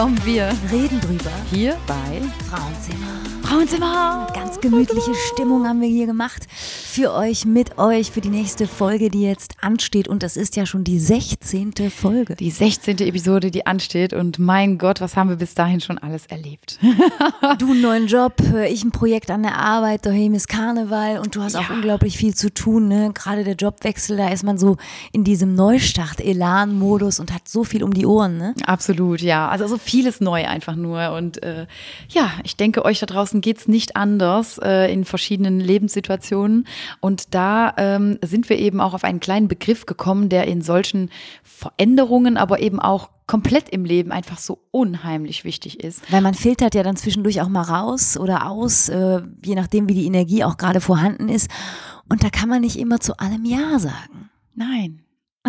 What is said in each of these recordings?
Komm, wir reden drüber. Hier bei Frauenzimmer. Frauenzimmer. Ganz gemütliche Stimmung haben wir hier gemacht. Für euch, mit euch, für die nächste Folge, die jetzt ansteht. Und das ist ja schon die 16. Folge. Die 16. Episode, die ansteht. Und mein Gott, was haben wir bis dahin schon alles erlebt? du einen neuen Job, ich ein Projekt an der Arbeit, daheim ist Karneval und du hast ja. auch unglaublich viel zu tun. Ne? Gerade der Jobwechsel, da ist man so in diesem Neustart-Elan-Modus und hat so viel um die Ohren. Ne? Absolut, ja. Also so vieles neu einfach nur. Und äh, ja, ich denke, euch da draußen geht es nicht anders äh, in verschiedenen Lebenssituationen. Und da ähm, sind wir eben auch auf einen kleinen Begriff gekommen, der in solchen Veränderungen, aber eben auch komplett im Leben einfach so unheimlich wichtig ist. Weil man filtert ja dann zwischendurch auch mal raus oder aus, äh, je nachdem, wie die Energie auch gerade vorhanden ist. Und da kann man nicht immer zu allem Ja sagen. Nein.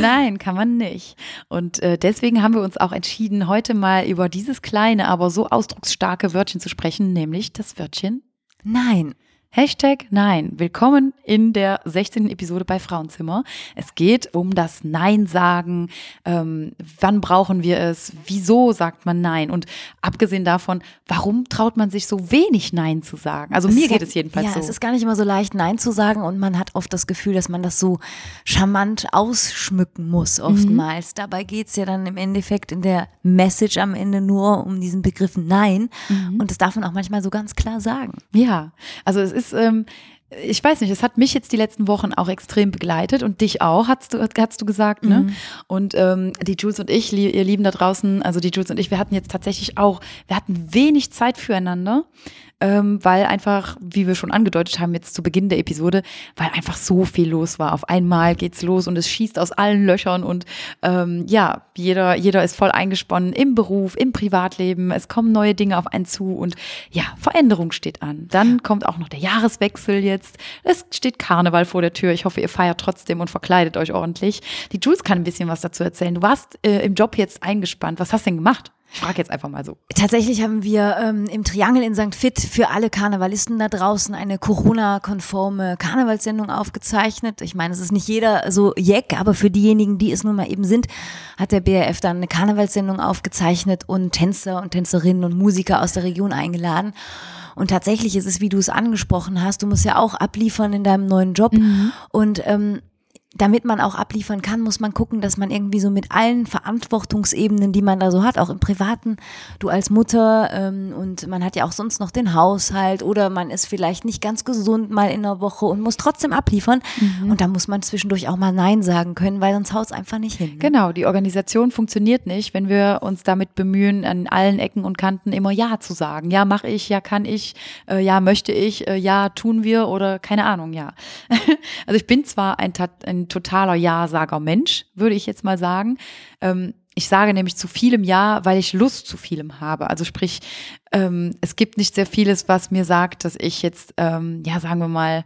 Nein, kann man nicht. Und äh, deswegen haben wir uns auch entschieden, heute mal über dieses kleine, aber so ausdrucksstarke Wörtchen zu sprechen, nämlich das Wörtchen Nein. Hashtag Nein. Willkommen in der 16. Episode bei Frauenzimmer. Es geht um das Nein sagen. Ähm, wann brauchen wir es? Wieso sagt man Nein? Und abgesehen davon, warum traut man sich so wenig Nein zu sagen? Also mir geht ja, es jedenfalls ja, so. Ja, es ist gar nicht immer so leicht, Nein zu sagen und man hat oft das Gefühl, dass man das so charmant ausschmücken muss oftmals. Mhm. Dabei geht es ja dann im Endeffekt in der Message am Ende nur um diesen Begriff Nein. Mhm. Und das darf man auch manchmal so ganz klar sagen. Ja, also es ist ähm, ich weiß nicht, es hat mich jetzt die letzten Wochen auch extrem begleitet und dich auch, hast du, hast du gesagt, ne? Mhm. Und ähm, die Jules und ich, ihr Lieben da draußen, also die Jules und ich, wir hatten jetzt tatsächlich auch, wir hatten wenig Zeit füreinander ähm, weil einfach, wie wir schon angedeutet haben, jetzt zu Beginn der Episode, weil einfach so viel los war. Auf einmal geht's los und es schießt aus allen Löchern und ähm, ja, jeder, jeder ist voll eingesponnen im Beruf, im Privatleben. Es kommen neue Dinge auf einen zu und ja, Veränderung steht an. Dann kommt auch noch der Jahreswechsel jetzt. Es steht Karneval vor der Tür. Ich hoffe, ihr feiert trotzdem und verkleidet euch ordentlich. Die Jules kann ein bisschen was dazu erzählen. Du warst äh, im Job jetzt eingespannt. Was hast du denn gemacht? Ich frage jetzt einfach mal so. Tatsächlich haben wir ähm, im Triangel in St. Fit für alle Karnevalisten da draußen eine Corona-konforme Karnevalssendung aufgezeichnet. Ich meine, es ist nicht jeder so jeck, aber für diejenigen, die es nun mal eben sind, hat der BRF dann eine Karnevalssendung aufgezeichnet und Tänzer und Tänzerinnen und Musiker aus der Region eingeladen. Und tatsächlich ist es, wie du es angesprochen hast, du musst ja auch abliefern in deinem neuen Job. Mhm. Und ähm, damit man auch abliefern kann, muss man gucken, dass man irgendwie so mit allen Verantwortungsebenen, die man da so hat, auch im Privaten, du als Mutter ähm, und man hat ja auch sonst noch den Haushalt oder man ist vielleicht nicht ganz gesund mal in der Woche und muss trotzdem abliefern. Mhm. Und da muss man zwischendurch auch mal Nein sagen können, weil sonst haut es einfach nicht hin. Ne? Genau, die Organisation funktioniert nicht, wenn wir uns damit bemühen, an allen Ecken und Kanten immer Ja zu sagen. Ja, mache ich, ja, kann ich, äh, ja, möchte ich, äh, ja, tun wir oder keine Ahnung, ja. also ich bin zwar ein, ein totaler Ja-Sager-Mensch, würde ich jetzt mal sagen. Ähm, ich sage nämlich zu vielem Ja, weil ich Lust zu vielem habe. Also sprich, ähm, es gibt nicht sehr vieles, was mir sagt, dass ich jetzt, ähm, ja, sagen wir mal,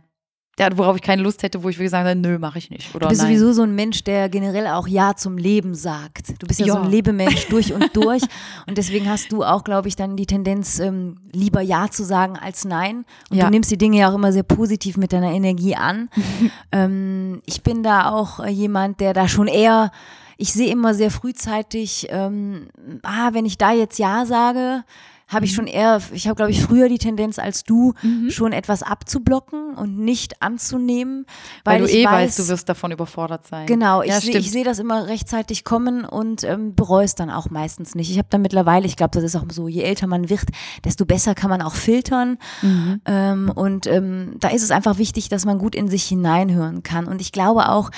ja, worauf ich keine Lust hätte, wo ich wirklich sagen nö, mache ich nicht. Oder du bist nein. sowieso so ein Mensch, der generell auch Ja zum Leben sagt. Du bist ja, ja. so ein Lebemensch durch und durch. und deswegen hast du auch, glaube ich, dann die Tendenz, ähm, lieber Ja zu sagen als Nein. Und ja. du nimmst die Dinge ja auch immer sehr positiv mit deiner Energie an. ähm, ich bin da auch äh, jemand, der da schon eher ich sehe immer sehr frühzeitig, ähm, ah, wenn ich da jetzt Ja sage, habe ich mhm. schon eher, ich habe glaube ich früher die Tendenz als du, mhm. schon etwas abzublocken und nicht anzunehmen. Weil, weil du eh weiß, weißt, du wirst davon überfordert sein. Genau, ich ja, sehe seh das immer rechtzeitig kommen und ähm, bereue es dann auch meistens nicht. Ich habe da mittlerweile, ich glaube, das ist auch so, je älter man wird, desto besser kann man auch filtern. Mhm. Ähm, und ähm, da ist es einfach wichtig, dass man gut in sich hineinhören kann. Und ich glaube auch,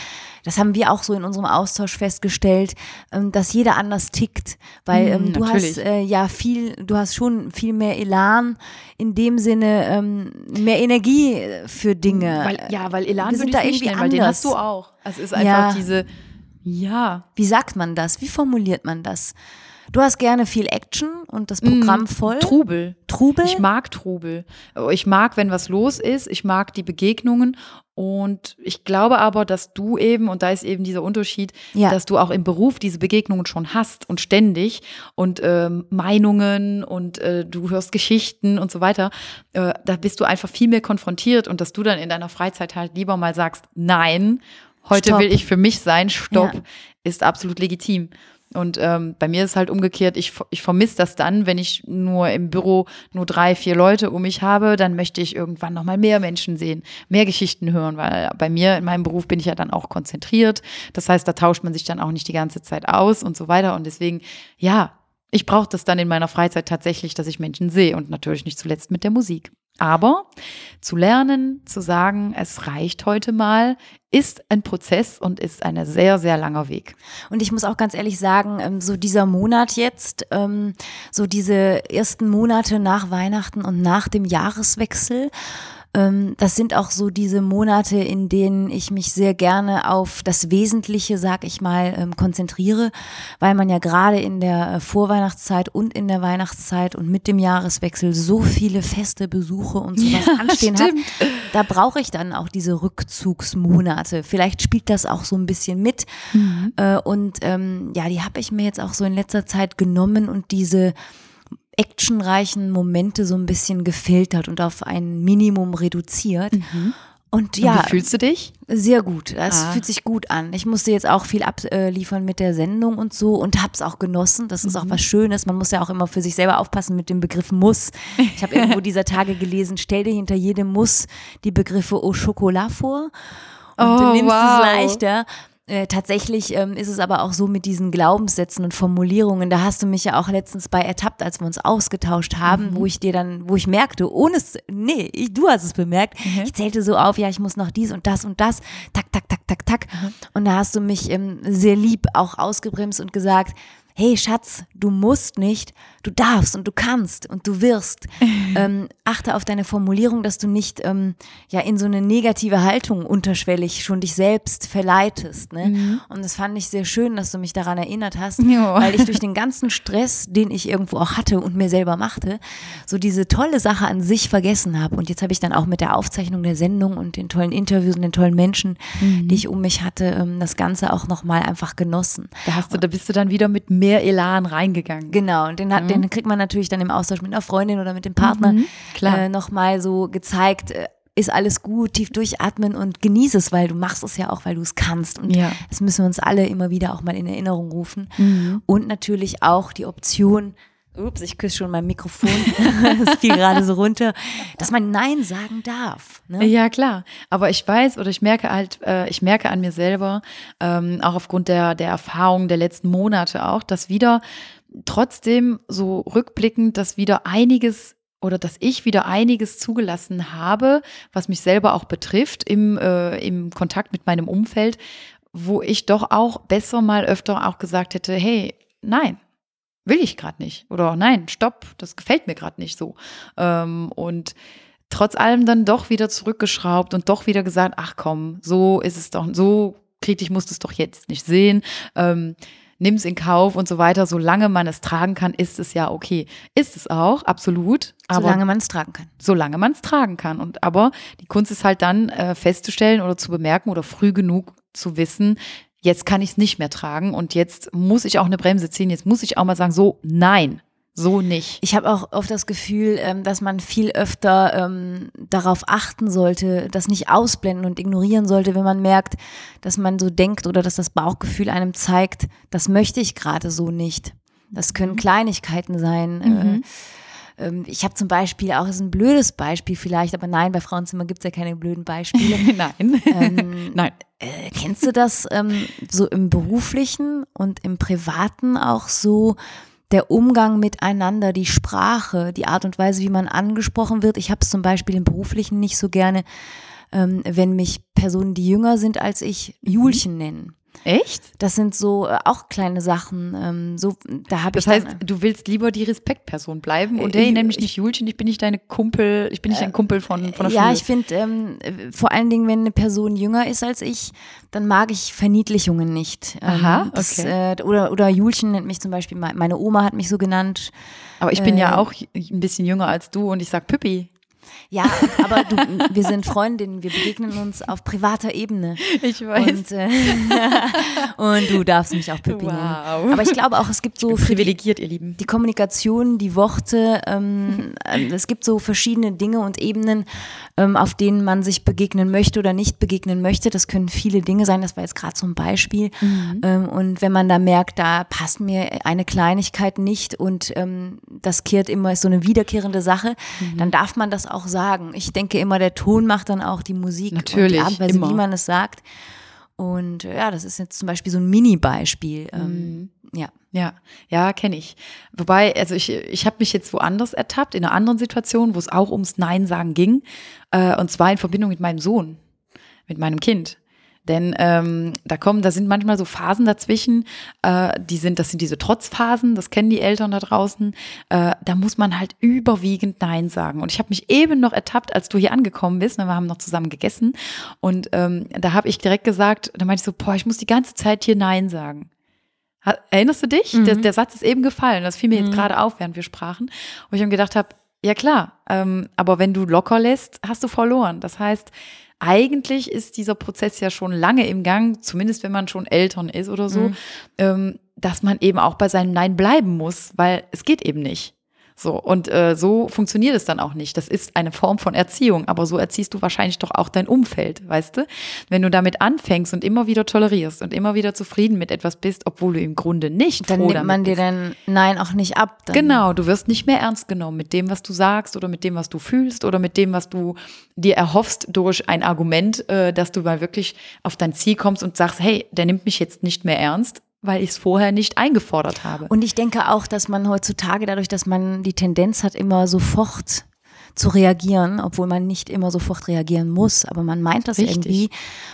das haben wir auch so in unserem Austausch festgestellt, ähm, dass jeder anders tickt, weil mm, du hast äh, ja viel, du hast schon viel mehr Elan in dem Sinne, ähm, mehr Energie für Dinge. Weil, ja, weil Elan wir sind da irgendwie nennen, weil den hast du auch. Es ist einfach ja. diese, ja. Wie sagt man das? Wie formuliert man das? Du hast gerne viel Action und das Programm mm, voll. Trubel. Trubel? Ich mag Trubel. Ich mag, wenn was los ist. Ich mag die Begegnungen. Und ich glaube aber, dass du eben, und da ist eben dieser Unterschied, ja. dass du auch im Beruf diese Begegnungen schon hast und ständig und ähm, Meinungen und äh, du hörst Geschichten und so weiter. Äh, da bist du einfach viel mehr konfrontiert und dass du dann in deiner Freizeit halt lieber mal sagst, nein, heute Stopp. will ich für mich sein, stopp, ja. ist absolut legitim. Und ähm, bei mir ist halt umgekehrt, ich, ich vermisse das dann, wenn ich nur im Büro nur drei, vier Leute um mich habe, dann möchte ich irgendwann nochmal mehr Menschen sehen, mehr Geschichten hören, weil bei mir in meinem Beruf bin ich ja dann auch konzentriert. Das heißt, da tauscht man sich dann auch nicht die ganze Zeit aus und so weiter. Und deswegen, ja, ich brauche das dann in meiner Freizeit tatsächlich, dass ich Menschen sehe und natürlich nicht zuletzt mit der Musik. Aber zu lernen, zu sagen, es reicht heute mal, ist ein Prozess und ist ein sehr, sehr langer Weg. Und ich muss auch ganz ehrlich sagen, ähm, so dieser Monat jetzt, ähm, so diese ersten Monate nach Weihnachten und nach dem Jahreswechsel, das sind auch so diese Monate, in denen ich mich sehr gerne auf das Wesentliche, sag ich mal, ähm, konzentriere, weil man ja gerade in der äh, Vorweihnachtszeit und in der Weihnachtszeit und mit dem Jahreswechsel so viele feste Besuche und sowas ja, anstehen stimmt. hat. Da brauche ich dann auch diese Rückzugsmonate. Vielleicht spielt das auch so ein bisschen mit. Mhm. Äh, und ähm, ja, die habe ich mir jetzt auch so in letzter Zeit genommen und diese actionreichen Momente so ein bisschen gefiltert und auf ein Minimum reduziert. Mhm. Und ja. Und wie fühlst du dich? Sehr gut. Das ah. fühlt sich gut an. Ich musste jetzt auch viel abliefern mit der Sendung und so und hab's auch genossen. Das ist mhm. auch was Schönes. Man muss ja auch immer für sich selber aufpassen mit dem Begriff Muss. Ich habe irgendwo dieser Tage gelesen, stell dir hinter jedem Muss die Begriffe Au Chocolat vor. Und oh, du nimmst wow. es leichter. Äh, tatsächlich ähm, ist es aber auch so mit diesen Glaubenssätzen und Formulierungen. Da hast du mich ja auch letztens bei ertappt, als wir uns ausgetauscht haben, mhm. wo ich dir dann, wo ich merkte, ohne es, nee, ich, du hast es bemerkt. Mhm. Ich zählte so auf, ja, ich muss noch dies und das und das, tak, tak, tak, tak, tak. Mhm. Und da hast du mich ähm, sehr lieb auch ausgebremst und gesagt, hey Schatz, du musst nicht, du darfst und du kannst und du wirst. ähm, achte auf deine Formulierung, dass du nicht ähm, ja in so eine negative Haltung unterschwellig schon dich selbst verleitest. Ne? Mhm. Und das fand ich sehr schön, dass du mich daran erinnert hast, jo. weil ich durch den ganzen Stress, den ich irgendwo auch hatte und mir selber machte, so diese tolle Sache an sich vergessen habe. Und jetzt habe ich dann auch mit der Aufzeichnung der Sendung und den tollen Interviews und den tollen Menschen, mhm. die ich um mich hatte, ähm, das Ganze auch nochmal einfach genossen. Da hast du, da bist du dann wieder mit mehr Elan reingegangen. Genau, und den, hat, mhm. den kriegt man natürlich dann im Austausch mit einer Freundin oder mit dem Partner mhm, äh, nochmal so gezeigt, äh, ist alles gut, tief durchatmen und genieße es, weil du machst es ja auch, weil du es kannst. Und ja. das müssen wir uns alle immer wieder auch mal in Erinnerung rufen. Mhm. Und natürlich auch die Option, Ups, ich küsse schon mein Mikrofon. das fiel gerade so runter, dass man Nein sagen darf. Ne? Ja, klar. Aber ich weiß oder ich merke halt, äh, ich merke an mir selber, ähm, auch aufgrund der, der Erfahrung der letzten Monate auch, dass wieder trotzdem so rückblickend, dass wieder einiges oder dass ich wieder einiges zugelassen habe, was mich selber auch betrifft im, äh, im Kontakt mit meinem Umfeld, wo ich doch auch besser mal öfter auch gesagt hätte, hey, nein, will ich gerade nicht. Oder nein, stopp, das gefällt mir gerade nicht so. Ähm, und trotz allem dann doch wieder zurückgeschraubt und doch wieder gesagt, ach komm, so ist es doch, so kritisch musst du es doch jetzt nicht sehen. Ähm, nimm es in Kauf und so weiter. Solange man es tragen kann, ist es ja okay. Ist es auch, absolut. Aber solange man es tragen kann. Solange man es tragen kann. Und aber die Kunst ist halt dann äh, festzustellen oder zu bemerken oder früh genug zu wissen, jetzt kann ich es nicht mehr tragen und jetzt muss ich auch eine Bremse ziehen, jetzt muss ich auch mal sagen, so, nein, so nicht. Ich habe auch oft das Gefühl, ähm, dass man viel öfter ähm, darauf achten sollte, das nicht ausblenden und ignorieren sollte, wenn man merkt, dass man so denkt oder dass das Bauchgefühl einem zeigt, das möchte ich gerade so nicht. Das können mhm. Kleinigkeiten sein. Äh, mhm. Ich habe zum Beispiel auch, ist ein blödes Beispiel vielleicht, aber nein, bei Frauenzimmer gibt es ja keine blöden Beispiele. nein. Ähm, nein. Äh, kennst du das ähm, so im beruflichen und im privaten auch so? Der Umgang miteinander, die Sprache, die Art und Weise, wie man angesprochen wird. Ich habe es zum Beispiel im beruflichen nicht so gerne, ähm, wenn mich Personen, die jünger sind als ich, mhm. Julchen nennen. Echt? Das sind so äh, auch kleine Sachen. Ähm, so, da habe ich. Das heißt, dann, du willst lieber die Respektperson bleiben und äh, hey, nenn mich nicht Julchen, ich bin nicht deine Kumpel, ich bin nicht dein äh, Kumpel von, von der ja, Schule. Ja, ich finde, ähm, vor allen Dingen, wenn eine Person jünger ist als ich, dann mag ich Verniedlichungen nicht. Ähm, Aha, das, okay. Äh, oder, oder Julchen nennt mich zum Beispiel, meine Oma hat mich so genannt. Aber ich bin ja äh, auch ein bisschen jünger als du und ich sag Püppi. Ja, aber du, wir sind Freundinnen, wir begegnen uns auf privater Ebene. Ich weiß. Und, äh, und du darfst mich auch Pippi nennen. Wow. Aber ich glaube auch, es gibt so Privilegiert, ihr Lieben. die Kommunikation, die Worte, ähm, äh, es gibt so verschiedene Dinge und Ebenen, ähm, auf denen man sich begegnen möchte oder nicht begegnen möchte. Das können viele Dinge sein, das war jetzt gerade so ein Beispiel. Ähm, und wenn man da merkt, da passt mir eine Kleinigkeit nicht und ähm, das kehrt immer, ist so eine wiederkehrende Sache, dann darf man das auch sagen. Ich denke immer, der Ton macht dann auch die Musik Natürlich, und die Art und Weise, immer. wie man es sagt. Und ja, das ist jetzt zum Beispiel so ein Mini-Beispiel. Ähm, Ja. Ja, ja, kenne ich. Wobei, also ich, ich habe mich jetzt woanders ertappt, in einer anderen Situation, wo es auch ums Nein sagen ging. Äh, und zwar in Verbindung mit meinem Sohn, mit meinem Kind. Denn ähm, da kommen, da sind manchmal so Phasen dazwischen, äh, die sind, das sind diese Trotzphasen, das kennen die Eltern da draußen. Äh, da muss man halt überwiegend Nein sagen. Und ich habe mich eben noch ertappt, als du hier angekommen bist, ne, wir haben noch zusammen gegessen. Und ähm, da habe ich direkt gesagt, da meinte ich so, boah, ich muss die ganze Zeit hier Nein sagen. Erinnerst du dich? Der, der Satz ist eben gefallen. Das fiel mir jetzt gerade auf, während wir sprachen. Wo ich dann gedacht habe, ja klar, ähm, aber wenn du locker lässt, hast du verloren. Das heißt, eigentlich ist dieser Prozess ja schon lange im Gang, zumindest wenn man schon Eltern ist oder so, ähm, dass man eben auch bei seinem Nein bleiben muss, weil es geht eben nicht. So, und äh, so funktioniert es dann auch nicht. Das ist eine Form von Erziehung, aber so erziehst du wahrscheinlich doch auch dein Umfeld, weißt du? Wenn du damit anfängst und immer wieder tolerierst und immer wieder zufrieden mit etwas bist, obwohl du im Grunde nicht Dann nimmt man dir dann Nein auch nicht ab. Dann. Genau, du wirst nicht mehr ernst genommen mit dem, was du sagst oder mit dem, was du fühlst oder mit dem, was du dir erhoffst durch ein Argument, äh, dass du mal wirklich auf dein Ziel kommst und sagst, hey, der nimmt mich jetzt nicht mehr ernst, weil ich es vorher nicht eingefordert habe. Und ich denke auch, dass man heutzutage dadurch, dass man die Tendenz hat, immer sofort zu reagieren, obwohl man nicht immer sofort reagieren muss, aber man meint das Richtig. irgendwie.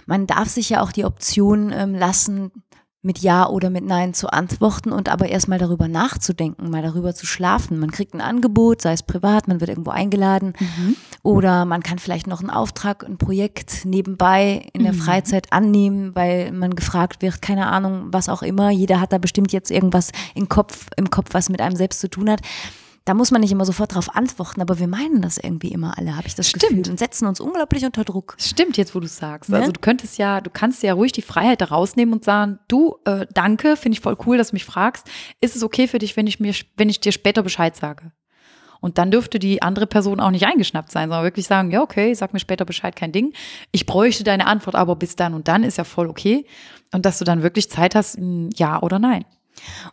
Man darf sich ja auch die Option ähm, lassen, mit Ja oder mit Nein zu antworten und aber erstmal darüber nachzudenken, mal darüber zu schlafen. Man kriegt ein Angebot, sei es privat, man wird irgendwo eingeladen oder man kann vielleicht noch einen Auftrag, ein Projekt nebenbei in der Freizeit annehmen, weil man gefragt wird, keine Ahnung, was auch immer. Jeder hat da bestimmt jetzt irgendwas im Kopf, im Kopf, was mit einem selbst zu tun hat. Da muss man nicht immer sofort darauf antworten, aber wir meinen das irgendwie immer alle, habe ich das Stimmt. Gefühl, und setzen uns unglaublich unter Druck. Stimmt jetzt, wo du sagst. Ne? Also du könntest ja, du kannst ja ruhig die Freiheit da rausnehmen und sagen, du, äh, danke, finde ich voll cool, dass du mich fragst. Ist es okay für dich, wenn ich mir, wenn ich dir später Bescheid sage? Und dann dürfte die andere Person auch nicht eingeschnappt sein, sondern wirklich sagen, ja, okay, sag mir später Bescheid, kein Ding. Ich bräuchte deine Antwort, aber bis dann und dann ist ja voll okay. Und dass du dann wirklich Zeit hast, ein Ja oder Nein.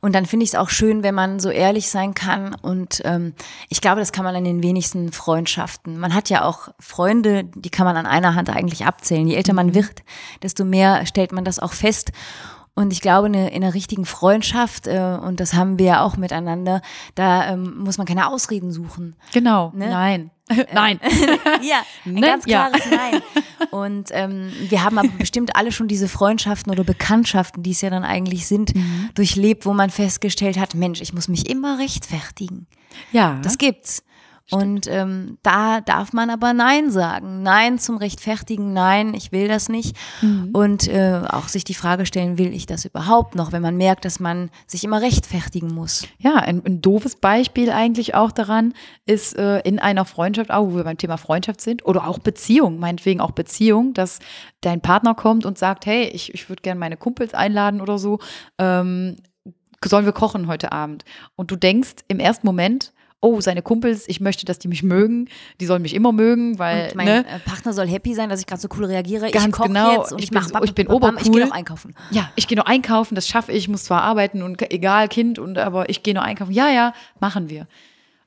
Und dann finde ich es auch schön, wenn man so ehrlich sein kann. Und ähm, ich glaube, das kann man an den wenigsten Freundschaften. Man hat ja auch Freunde, die kann man an einer Hand eigentlich abzählen. Je älter man wird, desto mehr stellt man das auch fest. Und ich glaube, in einer, in einer richtigen Freundschaft, äh, und das haben wir ja auch miteinander, da ähm, muss man keine Ausreden suchen. Genau. Ne? Nein. Nein. Ja, ein ganz Ja. klares Nein. Und ähm, wir haben aber bestimmt alle schon diese Freundschaften oder Bekanntschaften, die es ja dann eigentlich sind, Mhm. durchlebt, wo man festgestellt hat, Mensch, ich muss mich immer rechtfertigen. Ja. Das gibt's. Und ähm, da darf man aber Nein sagen. Nein zum Rechtfertigen, nein, ich will das nicht. Mhm. Und äh, auch sich die Frage stellen, will ich das überhaupt noch, wenn man merkt, dass man sich immer rechtfertigen muss. Ja, ein, ein doofes Beispiel eigentlich auch daran ist äh, in einer Freundschaft, auch wo wir beim Thema Freundschaft sind, oder auch Beziehung, meinetwegen auch Beziehung, dass dein Partner kommt und sagt, hey, ich, ich würde gerne meine Kumpels einladen oder so, ähm, sollen wir kochen heute Abend? Und du denkst im ersten Moment, oh, seine Kumpels, ich möchte, dass die mich mögen, die sollen mich immer mögen, weil, Und mein ne? äh, Partner soll happy sein, dass ich gerade so cool reagiere. ich Ganz koche genau. jetzt und Ich ich, bin mach so- ich bin bam, Ich gehe obercool. noch einkaufen. Ja, ich gehe nur einkaufen, das schaffe ich, ich muss zwar arbeiten und egal, Kind, und aber ich gehe nur einkaufen. Ja, ja, machen wir.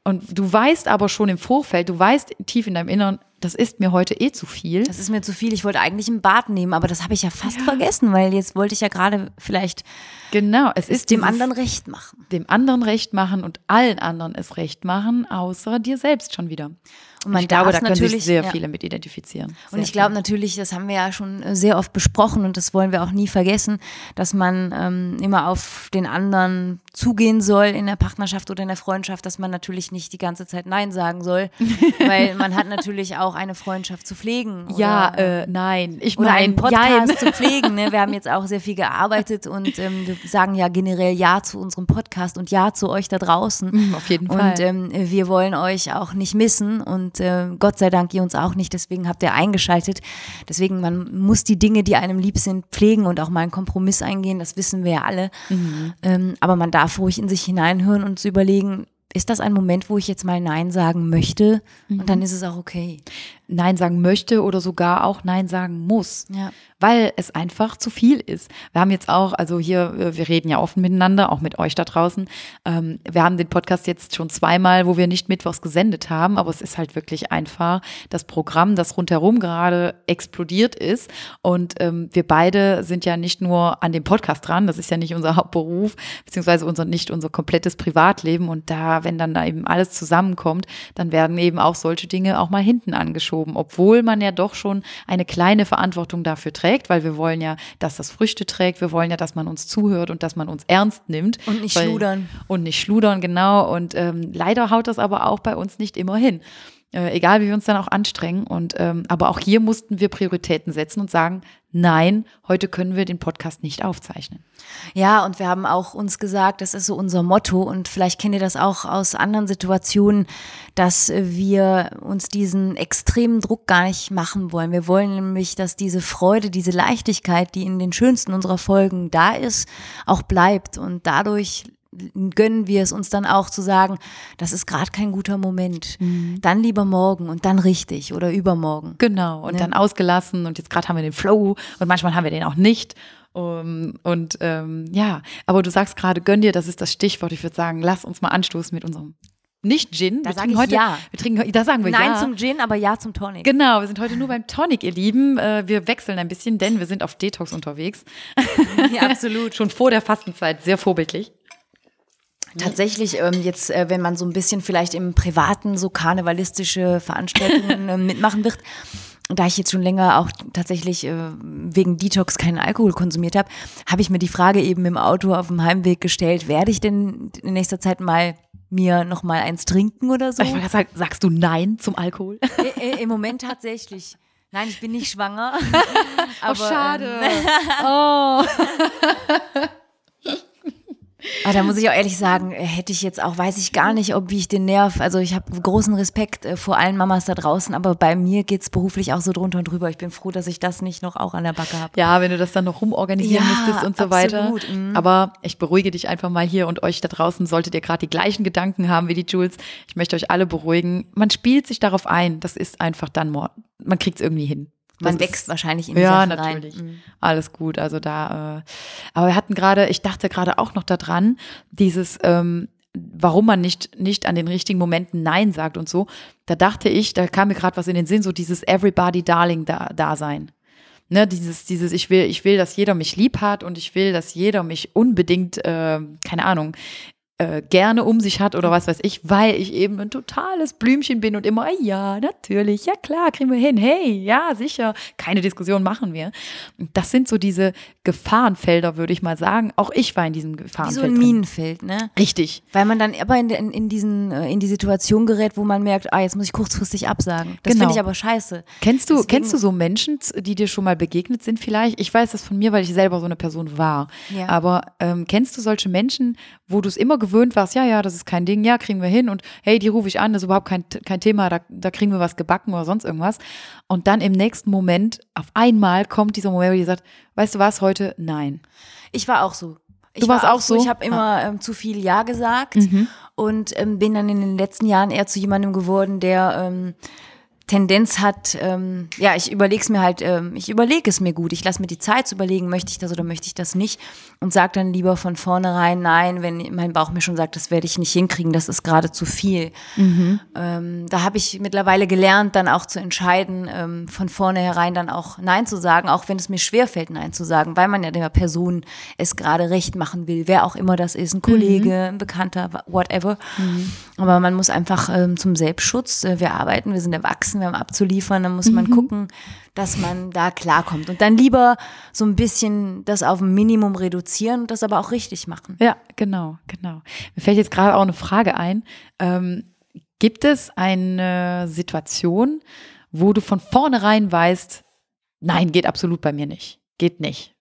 Und du weißt aber schon im Vorfeld, du weißt tief in deinem Inneren, das ist mir heute eh zu viel. Das ist mir zu viel. Ich wollte eigentlich ein Bad nehmen, aber das habe ich ja fast vergessen, weil jetzt wollte ich ja gerade vielleicht Genau, es ist dem anderen recht machen. dem anderen recht machen und allen anderen es recht machen, außer dir selbst schon wieder. Und man ich glaube, da können sich natürlich- sehr ja. viele mit identifizieren. Und Sehr ich glaube natürlich, das haben wir ja schon äh, sehr oft besprochen und das wollen wir auch nie vergessen, dass man ähm, immer auf den anderen zugehen soll in der Partnerschaft oder in der Freundschaft, dass man natürlich nicht die ganze Zeit Nein sagen soll, weil man hat natürlich auch eine Freundschaft zu pflegen. Oder, ja, äh, nein, ich oder meine, einen Podcast jein. zu pflegen. Ne? Wir haben jetzt auch sehr viel gearbeitet und ähm, wir sagen ja generell Ja zu unserem Podcast und Ja zu euch da draußen. Mhm, auf jeden Fall. Und ähm, wir wollen euch auch nicht missen und und äh, Gott sei Dank ihr uns auch nicht, deswegen habt ihr eingeschaltet. Deswegen, man muss die Dinge, die einem lieb sind, pflegen und auch mal einen Kompromiss eingehen, das wissen wir ja alle. Mhm. Ähm, aber man darf ruhig in sich hineinhören und zu überlegen, ist das ein Moment, wo ich jetzt mal Nein sagen möchte? Mhm. Und dann ist es auch okay. Nein sagen möchte oder sogar auch Nein sagen muss, ja. Weil es einfach zu viel ist. Wir haben jetzt auch, also hier, äh, wir reden ja offen miteinander, auch mit euch da draußen. Ähm, wir haben den Podcast jetzt schon zweimal, wo wir nicht mittwochs gesendet haben, aber es ist halt wirklich einfach das Programm, das rundherum gerade explodiert ist. Und ähm, wir beide sind ja nicht nur an dem Podcast dran, das ist ja nicht unser Hauptberuf, beziehungsweise unser, nicht unser komplettes Privatleben. Und da, wenn dann da eben alles zusammenkommt, dann werden eben auch solche Dinge auch mal hinten angeschoben geschoben, obwohl man ja doch schon eine kleine Verantwortung dafür trägt, weil wir wollen ja, dass das Früchte trägt, wir wollen ja, dass man uns zuhört und dass man uns ernst nimmt. Und nicht weil, schludern. Und nicht schludern, genau. Und ähm, leider haut das aber auch bei uns nicht immer hin. Äh, egal wie wir uns dann auch anstrengen. Und ähm, aber auch hier mussten wir Prioritäten setzen und sagen, nein, heute können wir den Podcast nicht aufzeichnen. Ja, und wir haben auch uns gesagt, das ist so unser Motto und vielleicht kennt ihr das auch aus anderen Situationen, dass wir uns diesen extremen Druck gar nicht machen wollen. Wir wollen nämlich, dass diese Freude, diese Leichtigkeit, die in den schönsten unserer Folgen da ist, auch bleibt und dadurch gönnen wir es uns dann auch zu sagen, das ist gerade kein guter Moment. Mhm. Dann lieber morgen und dann richtig oder übermorgen. Genau, und ne? dann ausgelassen und jetzt gerade haben wir den Flow und manchmal haben wir den auch nicht. Um, und ähm, ja, aber du sagst gerade, gönn dir, das ist das Stichwort. Ich würde sagen, lass uns mal anstoßen mit unserem nicht Gin. Da sage ich heute, ja. Wir trinken, da sagen wir Nein ja. zum Gin, aber ja zum Tonic. Genau, wir sind heute nur beim Tonic, ihr Lieben. Äh, wir wechseln ein bisschen, denn wir sind auf Detox unterwegs. Ja, absolut. Schon vor der Fastenzeit, sehr vorbildlich. Tatsächlich, ähm, jetzt, äh, wenn man so ein bisschen vielleicht im Privaten so karnevalistische Veranstaltungen äh, mitmachen wird, da ich jetzt schon länger auch tatsächlich äh, wegen Detox keinen Alkohol konsumiert habe, habe ich mir die Frage eben im Auto auf dem Heimweg gestellt, werde ich denn in nächster Zeit mal mir noch mal eins trinken oder so? Ich sagen, sagst du Nein zum Alkohol? I, Im Moment tatsächlich. Nein, ich bin nicht schwanger. aber, oh, schade. Ähm, oh. Aber da muss ich auch ehrlich sagen, äh, hätte ich jetzt auch, weiß ich gar nicht, ob wie ich den Nerv, also ich habe großen Respekt äh, vor allen Mamas da draußen, aber bei mir geht es beruflich auch so drunter und drüber. Ich bin froh, dass ich das nicht noch auch an der Backe habe. Ja, wenn du das dann noch rumorganisieren ja, müsstest und so weiter. Mhm. Aber ich beruhige dich einfach mal hier und euch da draußen, solltet ihr gerade die gleichen Gedanken haben wie die Jules. Ich möchte euch alle beruhigen. Man spielt sich darauf ein. Das ist einfach dann, man kriegt es irgendwie hin. Man das wächst ist, wahrscheinlich in die ja, Sachen natürlich. rein. Mhm. Alles gut. Also da, äh, aber wir hatten gerade, ich dachte gerade auch noch daran, dieses, ähm, warum man nicht, nicht an den richtigen Momenten Nein sagt und so. Da dachte ich, da kam mir gerade was in den Sinn, so dieses Everybody Darling da, Dasein. Ne, dieses, dieses, ich will, ich will, dass jeder mich lieb hat und ich will, dass jeder mich unbedingt, äh, keine Ahnung, äh, gerne um sich hat oder was weiß ich, weil ich eben ein totales Blümchen bin und immer, ja, natürlich, ja klar, kriegen wir hin, hey, ja, sicher, keine Diskussion machen wir. Das sind so diese Gefahrenfelder, würde ich mal sagen. Auch ich war in diesem Gefahrenfeld. Wie so ein Minenfeld, ne? Richtig. Weil man dann aber in, in, in, diesen, äh, in die Situation gerät, wo man merkt, ah, jetzt muss ich kurzfristig absagen. Das genau. finde ich aber scheiße. Kennst du, Deswegen, kennst du so Menschen, die dir schon mal begegnet sind vielleicht? Ich weiß das von mir, weil ich selber so eine Person war. Ja. Aber ähm, kennst du solche Menschen, wo du es immer gewöhnt warst, ja, ja, das ist kein Ding, ja, kriegen wir hin und hey, die rufe ich an, das ist überhaupt kein, kein Thema, da, da kriegen wir was gebacken oder sonst irgendwas. Und dann im nächsten Moment, auf einmal kommt dieser Moment, wo die sagt, weißt du was, heute nein. Ich war auch so. Ich du warst war auch so? Ich habe immer ähm, zu viel Ja gesagt mhm. und ähm, bin dann in den letzten Jahren eher zu jemandem geworden, der ähm, Tendenz hat, ähm, ja, ich überlege es mir halt, ähm, ich überlege es mir gut. Ich lasse mir die Zeit zu überlegen, möchte ich das oder möchte ich das nicht und sage dann lieber von vornherein nein, wenn mein Bauch mir schon sagt, das werde ich nicht hinkriegen, das ist gerade zu viel. Mhm. Ähm, da habe ich mittlerweile gelernt, dann auch zu entscheiden, ähm, von vornherein dann auch nein zu sagen, auch wenn es mir schwerfällt, nein zu sagen, weil man ja der Person es gerade recht machen will, wer auch immer das ist, ein Kollege, mhm. ein Bekannter, whatever. Mhm. Aber man muss einfach ähm, zum Selbstschutz, äh, wir arbeiten, wir sind erwachsen, wir haben abzuliefern, dann muss man mhm. gucken, dass man da klarkommt. Und dann lieber so ein bisschen das auf ein Minimum reduzieren und das aber auch richtig machen. Ja, genau, genau. Mir fällt jetzt gerade auch eine Frage ein. Ähm, gibt es eine Situation, wo du von vornherein weißt, nein, geht absolut bei mir nicht. Geht nicht.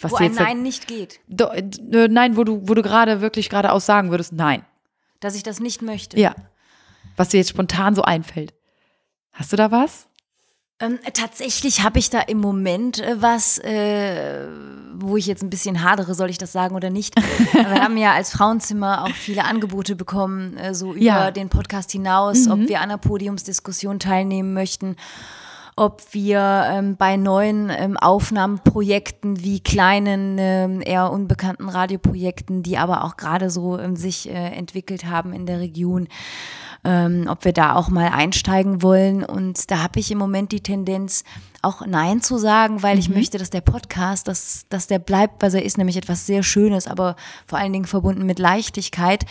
Was wo ein Nein nicht geht. Do, äh, nein, wo du, wo du gerade wirklich geradeaus sagen würdest, nein. Dass ich das nicht möchte. Ja. Was dir jetzt spontan so einfällt. Hast du da was? Ähm, tatsächlich habe ich da im Moment äh, was, äh, wo ich jetzt ein bisschen hadere, soll ich das sagen oder nicht. wir haben ja als Frauenzimmer auch viele Angebote bekommen, äh, so über ja. den Podcast hinaus, mhm. ob wir an einer Podiumsdiskussion teilnehmen möchten ob wir ähm, bei neuen ähm, Aufnahmeprojekten wie kleinen, ähm, eher unbekannten Radioprojekten, die aber auch gerade so ähm, sich äh, entwickelt haben in der Region, ähm, ob wir da auch mal einsteigen wollen. Und da habe ich im Moment die Tendenz, auch Nein zu sagen, weil mhm. ich möchte, dass der Podcast, dass, dass der bleibt, was er ist, nämlich etwas sehr Schönes, aber vor allen Dingen verbunden mit Leichtigkeit.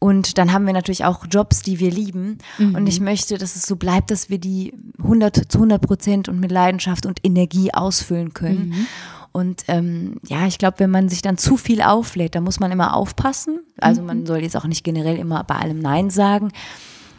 Und dann haben wir natürlich auch Jobs, die wir lieben. Mhm. Und ich möchte, dass es so bleibt, dass wir die 100 zu 100 Prozent und mit Leidenschaft und Energie ausfüllen können. Mhm. Und ähm, ja, ich glaube, wenn man sich dann zu viel auflädt, da muss man immer aufpassen. Also man mhm. soll jetzt auch nicht generell immer bei allem Nein sagen.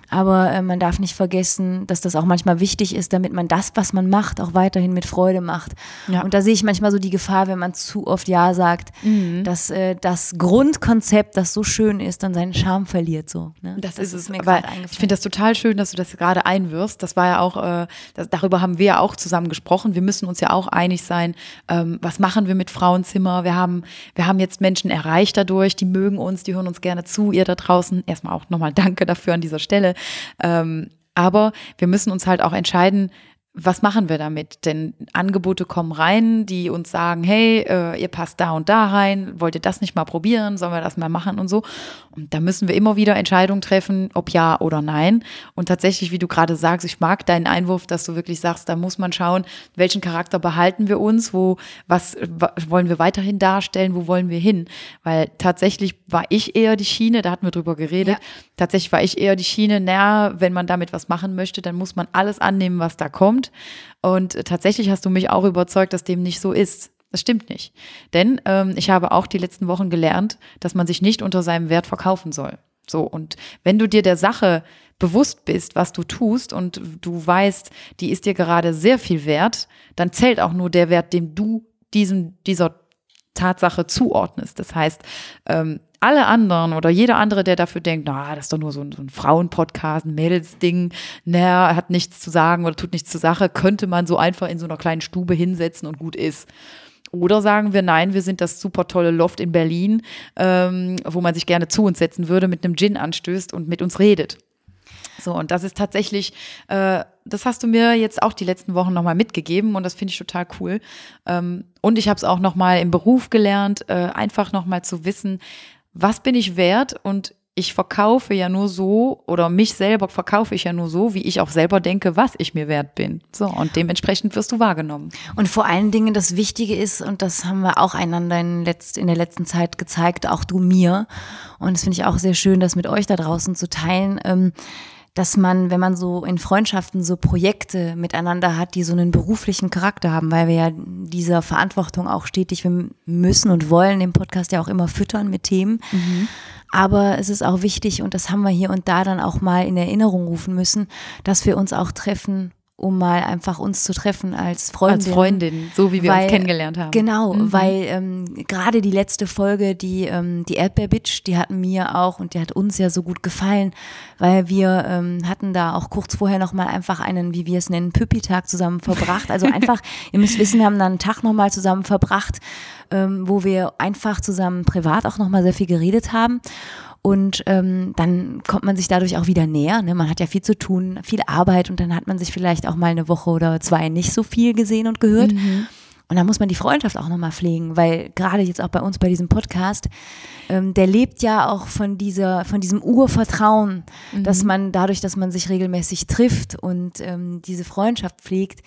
Aber äh, man darf nicht vergessen, dass das auch manchmal wichtig ist, damit man das, was man macht, auch weiterhin mit Freude macht. Ja. Und da sehe ich manchmal so die Gefahr, wenn man zu oft Ja sagt, mhm. dass äh, das Grundkonzept, das so schön ist, dann seinen Charme verliert. So, ne? Das, das, ist es. Mir weil ich finde das total schön, dass du das gerade einwirfst. Das war ja auch, äh, das, darüber haben wir ja auch zusammen gesprochen. Wir müssen uns ja auch einig sein, ähm, was machen wir mit Frauenzimmer? Wir haben, wir haben jetzt Menschen erreicht dadurch, die mögen uns, die hören uns gerne zu, ihr da draußen. Erstmal auch nochmal Danke dafür an dieser Stelle. Ähm, aber wir müssen uns halt auch entscheiden, was machen wir damit? Denn Angebote kommen rein, die uns sagen, hey, äh, ihr passt da und da rein, wollt ihr das nicht mal probieren, sollen wir das mal machen und so. Und da müssen wir immer wieder Entscheidungen treffen, ob ja oder nein. Und tatsächlich, wie du gerade sagst, ich mag deinen Einwurf, dass du wirklich sagst, da muss man schauen, welchen Charakter behalten wir uns, wo, was wollen wir weiterhin darstellen, wo wollen wir hin? Weil tatsächlich war ich eher die Schiene, da hatten wir drüber geredet, ja. tatsächlich war ich eher die Schiene, naja, wenn man damit was machen möchte, dann muss man alles annehmen, was da kommt. Und tatsächlich hast du mich auch überzeugt, dass dem nicht so ist. Das stimmt nicht. Denn ähm, ich habe auch die letzten Wochen gelernt, dass man sich nicht unter seinem Wert verkaufen soll. So, und wenn du dir der Sache bewusst bist, was du tust und du weißt, die ist dir gerade sehr viel wert, dann zählt auch nur der Wert, den du diesem, dieser Tatsache zuordnest. Das heißt, ähm, alle anderen oder jeder andere, der dafür denkt, na, das ist doch nur so ein, so ein Frauenpodcast, ein Mädelsding, na, hat nichts zu sagen oder tut nichts zur Sache, könnte man so einfach in so einer kleinen Stube hinsetzen und gut ist. Oder sagen wir, nein, wir sind das super tolle Loft in Berlin, ähm, wo man sich gerne zu uns setzen würde, mit einem Gin anstößt und mit uns redet. So, und das ist tatsächlich, äh, das hast du mir jetzt auch die letzten Wochen nochmal mitgegeben und das finde ich total cool. Ähm, und ich habe es auch nochmal im Beruf gelernt, äh, einfach nochmal zu wissen, was bin ich wert und ich verkaufe ja nur so oder mich selber verkaufe ich ja nur so, wie ich auch selber denke, was ich mir wert bin. So, und dementsprechend wirst du wahrgenommen. Und vor allen Dingen das Wichtige ist, und das haben wir auch einander in, letzt, in der letzten Zeit gezeigt, auch du mir. Und das finde ich auch sehr schön, das mit euch da draußen zu teilen. Ähm, dass man, wenn man so in Freundschaften so Projekte miteinander hat, die so einen beruflichen Charakter haben, weil wir ja dieser Verantwortung auch stetig, wir müssen und wollen den Podcast ja auch immer füttern mit Themen. Mhm. Aber es ist auch wichtig, und das haben wir hier und da dann auch mal in Erinnerung rufen müssen, dass wir uns auch treffen, um mal einfach uns zu treffen als Freundin. Als Freundin, so wie wir weil, uns kennengelernt haben. Genau, mhm. weil ähm, gerade die letzte Folge, die, ähm, die Erdbeerbitch, die hat mir auch und die hat uns ja so gut gefallen, weil wir ähm, hatten da auch kurz vorher nochmal einfach einen, wie wir es nennen, Püppi-Tag zusammen verbracht. Also einfach, ihr müsst wissen, wir haben dann einen Tag nochmal zusammen verbracht, ähm, wo wir einfach zusammen privat auch nochmal sehr viel geredet haben. Und ähm, dann kommt man sich dadurch auch wieder näher. Ne? Man hat ja viel zu tun, viel Arbeit und dann hat man sich vielleicht auch mal eine Woche oder zwei nicht so viel gesehen und gehört. Mhm. Und dann muss man die Freundschaft auch nochmal pflegen, weil gerade jetzt auch bei uns bei diesem Podcast, ähm, der lebt ja auch von dieser, von diesem Urvertrauen, mhm. dass man dadurch, dass man sich regelmäßig trifft und ähm, diese Freundschaft pflegt,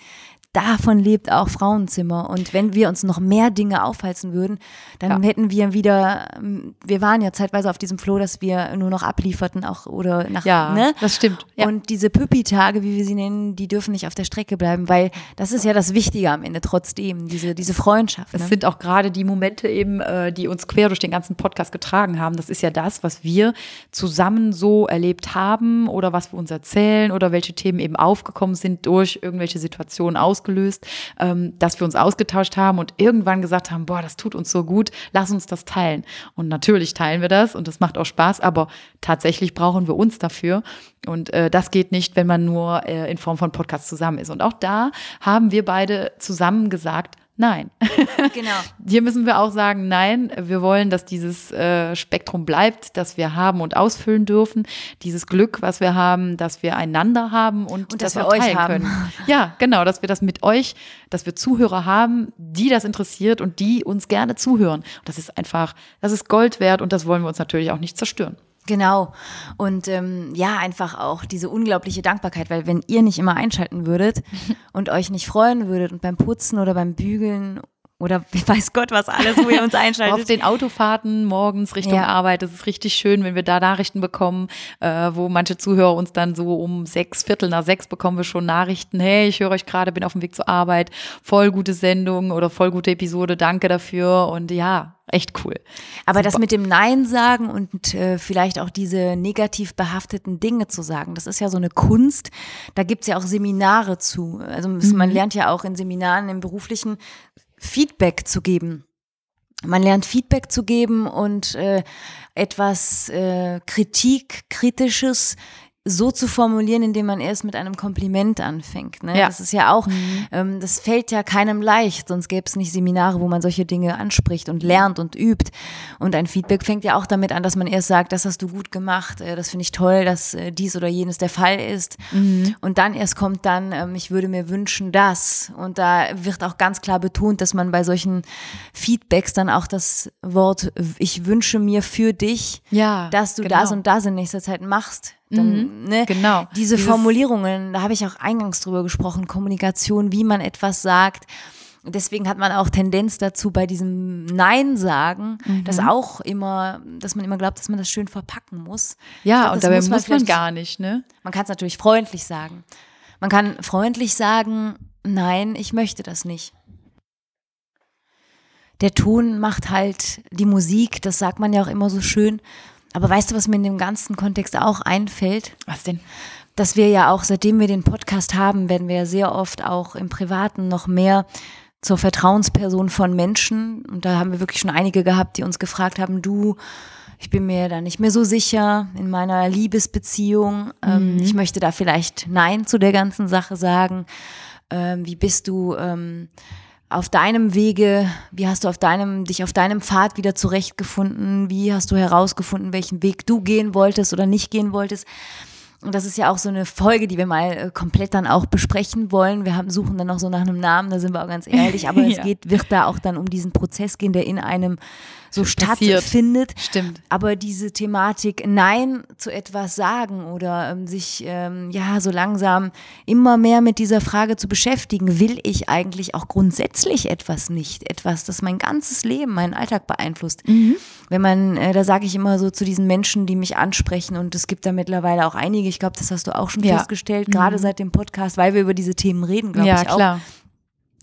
davon lebt auch Frauenzimmer. Und wenn wir uns noch mehr Dinge aufhalten würden, dann ja. hätten wir wieder, ähm, wir waren ja zeitweise auf diesem Floh, dass wir nur noch ablieferten, auch oder nach, ja, ne? das stimmt. Ja. Und diese Püppi-Tage, wie wir sie nennen, die dürfen nicht auf der Strecke bleiben, weil das ist ja das Wichtige am Ende trotzdem, diese, diese Freundschaft. Ne? sind auch gerade die Momente eben, äh, die uns quer durch den ganzen Podcast getragen haben. Das ist ja das, was wir zusammen so erlebt haben oder was wir uns erzählen oder welche Themen eben aufgekommen sind durch irgendwelche Situationen aus ausgelöst, ähm, dass wir uns ausgetauscht haben und irgendwann gesagt haben, boah, das tut uns so gut, lass uns das teilen. Und natürlich teilen wir das und das macht auch Spaß, aber tatsächlich brauchen wir uns dafür. Und äh, das geht nicht, wenn man nur äh, in Form von Podcast zusammen ist. Und auch da haben wir beide zusammen gesagt, Nein. Genau. Hier müssen wir auch sagen, nein, wir wollen, dass dieses äh, Spektrum bleibt, das wir haben und ausfüllen dürfen. Dieses Glück, was wir haben, dass wir einander haben und, Und dass dass wir wir euch teilen haben. können. Ja, genau, dass wir das mit euch, dass wir Zuhörer haben, die das interessiert und die uns gerne zuhören. Und das ist einfach, das ist Gold wert und das wollen wir uns natürlich auch nicht zerstören. Genau. Und ähm, ja, einfach auch diese unglaubliche Dankbarkeit, weil wenn ihr nicht immer einschalten würdet und euch nicht freuen würdet und beim Putzen oder beim Bügeln oder weiß Gott was alles, wo ihr uns Auf einschaltet. den Autofahrten morgens Richtung Ja. Arbeit, das ist richtig schön, wenn wir da Nachrichten bekommen, äh, wo manche Zuhörer uns dann so um sechs, Viertel nach sechs bekommen wir schon Nachrichten, hey, ich höre euch gerade, bin auf dem Weg zur Arbeit, voll gute Sendung oder voll gute Episode, danke dafür und ja, echt cool. Aber das mit dem Nein sagen und äh, vielleicht auch diese negativ behafteten Dinge zu sagen, das ist ja so eine Kunst. Da gibt's ja auch Seminare zu. Also es- man lernt ja auch in Seminaren im beruflichen Feedback zu geben. Man lernt Feedback zu geben und äh, etwas äh, Kritik, Kritisches so zu formulieren, indem man erst mit einem Kompliment anfängt. Ne? Ja. Das ist ja auch, ähm, das fällt ja keinem leicht, sonst gäbe es nicht Seminare, wo man solche Dinge anspricht und lernt und übt. Und ein Feedback fängt ja auch damit an, dass man erst sagt, das hast du gut gemacht, äh, das finde ich toll, dass äh, dies oder jenes der Fall ist. Und dann erst kommt dann, ähm, ich würde mir wünschen, das. Und da wird auch ganz klar betont, dass man bei solchen Feedbacks dann auch das Wort, ich wünsche mir für dich, Ja, dass du genau. das und das in nächster Zeit machst. Dann, ne, genau. Diese Dieses- Formulierungen, da habe ich auch eingangs drüber gesprochen, Kommunikation, wie man etwas sagt. Deswegen hat man auch Tendenz dazu, bei diesem Nein sagen, Mhm. dass auch immer, dass man immer glaubt, dass man das schön verpacken muss. Ja, glaub, und dabei muss muss man man, vielleicht- gar nicht, ne? Man kann es natürlich freundlich sagen. Man kann freundlich sagen, nein, ich möchte das nicht. Der Ton macht halt die Musik, das sagt man ja auch immer so schön. Aber weißt du, was mir in dem ganzen Kontext auch einfällt? Was denn? dass wir ja auch, seitdem wir den Podcast haben, werden wir ja sehr oft auch im Privaten noch mehr zur Vertrauensperson von Menschen. Und da haben wir wirklich schon einige gehabt, die uns gefragt haben, du, ich bin mir da nicht mehr so sicher in meiner Liebesbeziehung. Ähm, ich möchte da vielleicht Nein zu der ganzen Sache sagen. Ähm, wie bist du ähm, auf deinem Wege, wie hast du auf deinem, dich auf deinem Pfad wieder zurechtgefunden? Wie hast du herausgefunden, welchen Weg du gehen wolltest oder nicht gehen wolltest? Und das ist ja auch so eine Folge, die wir mal äh, komplett dann auch besprechen wollen. Wir haben, suchen dann noch so nach einem Namen, da sind wir auch ganz ehrlich. Aber es Ja. geht, wird da auch dann um diesen Prozess gehen, der in einem so Passiert. stattfindet. Stimmt. Aber diese Thematik Nein zu etwas sagen oder ähm, sich ähm, ja so langsam immer mehr mit dieser Frage zu beschäftigen, will ich eigentlich auch grundsätzlich etwas nicht, etwas, das mein ganzes Leben, meinen Alltag beeinflusst. Wenn man, äh, da sage ich immer so zu diesen Menschen, die mich ansprechen und es gibt da mittlerweile auch einige, ich glaube, das hast du auch schon Ja. festgestellt, gerade seit dem Podcast, weil wir über diese Themen reden, glaube Ja, ich auch klar.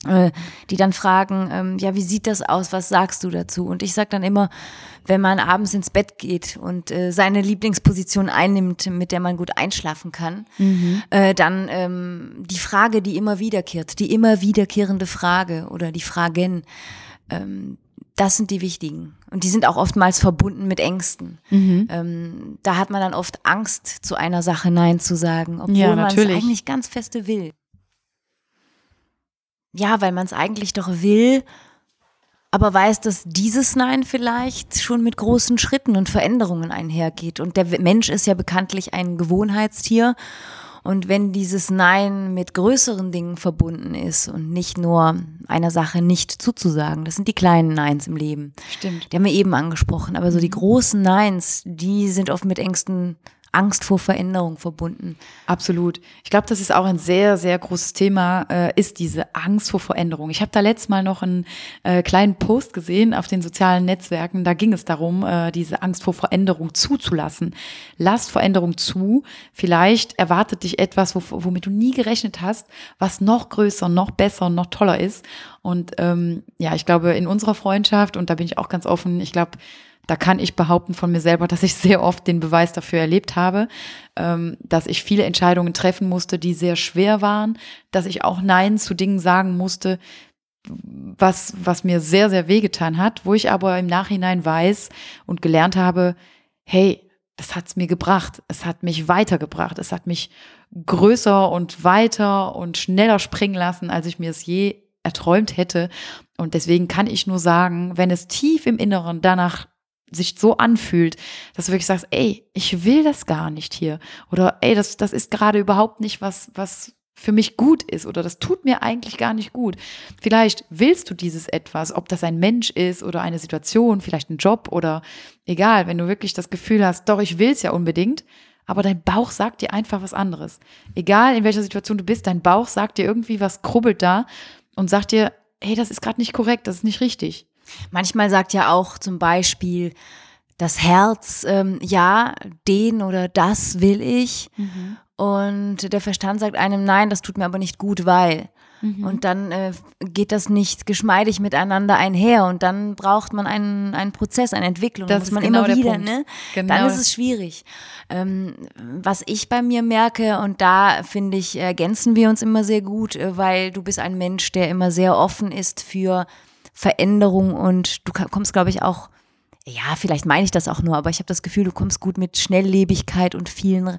Äh, die dann fragen, ähm, ja, wie sieht das aus, was sagst du dazu? Und ich sage dann immer, wenn man abends ins Bett geht und äh, seine Lieblingsposition einnimmt, mit der man gut einschlafen kann, äh, dann ähm, die Frage, die immer wiederkehrt, die immer wiederkehrende Frage oder die Fragen, ähm, das sind die wichtigen. Und die sind auch oftmals verbunden mit Ängsten. Ähm, da hat man dann oft Angst, zu einer Sache Nein zu sagen, obwohl Ja, man es natürlich. eigentlich ganz feste will. Ja, weil man es eigentlich doch will, aber weiß, dass dieses Nein vielleicht schon mit großen Schritten und Veränderungen einhergeht. Und der Mensch ist ja bekanntlich ein Gewohnheitstier. Und wenn dieses Nein mit größeren Dingen verbunden ist und nicht nur einer Sache nicht zuzusagen, das sind die kleinen Neins im Leben. Stimmt. Die haben wir eben angesprochen. Aber so die großen Neins, die sind oft mit Ängsten, Angst vor Veränderung verbunden. Absolut. Ich glaube, das ist auch ein sehr, sehr großes Thema, äh, ist diese Angst vor Veränderung. Ich habe da letztes Mal noch einen äh, kleinen Post gesehen auf den sozialen Netzwerken. Da ging es darum, äh, diese Angst vor Veränderung zuzulassen. Lass Veränderung zu. Vielleicht erwartet dich etwas, wo, womit du nie gerechnet hast, was noch größer, noch besser, noch toller ist. Und ähm, ja, ich glaube, in unserer Freundschaft, und da bin ich auch ganz offen, ich glaube, da kann ich behaupten von mir selber, dass ich sehr oft den Beweis dafür erlebt habe, ähm, dass ich viele Entscheidungen treffen musste, die sehr schwer waren, dass ich auch Nein zu Dingen sagen musste, was, was mir sehr, sehr wehgetan hat, wo ich aber im Nachhinein weiß und gelernt habe, hey, das hat's mir gebracht. Es hat mich weitergebracht. Es hat mich größer und weiter und schneller springen lassen, als ich mir es je erträumt hätte. Und deswegen kann ich nur sagen, wenn es tief im Inneren danach sich so anfühlt, dass du wirklich sagst, ey, ich will das gar nicht hier. Oder ey, das, das ist gerade überhaupt nicht was, was für mich gut ist oder das tut mir eigentlich gar nicht gut. Vielleicht willst du dieses etwas, ob das ein Mensch ist oder eine Situation, vielleicht ein Job oder egal, wenn du wirklich das Gefühl hast, doch, ich will es ja unbedingt, aber dein Bauch sagt dir einfach was anderes. Egal in welcher Situation du bist, dein Bauch sagt dir irgendwie was krubbelt da und sagt dir, hey, das ist gerade nicht korrekt, das ist nicht richtig. Manchmal sagt ja auch zum Beispiel das Herz, ähm, ja, den oder das will ich. Mhm. Und der Verstand sagt einem, nein, das tut mir aber nicht gut, weil. Mhm. Und dann äh, geht das nicht geschmeidig miteinander einher und dann braucht man einen, einen Prozess, eine Entwicklung. Das muss man genau immer wieder, ne? Genau. Dann ist es schwierig. Ähm, was ich bei mir merke, und da finde ich, ergänzen wir uns immer sehr gut, äh, weil du bist ein Mensch, der immer sehr offen ist für Veränderung und du kommst, glaube ich, auch ja, vielleicht meine ich das auch nur, aber ich habe das Gefühl, du kommst gut mit Schnelllebigkeit und vielen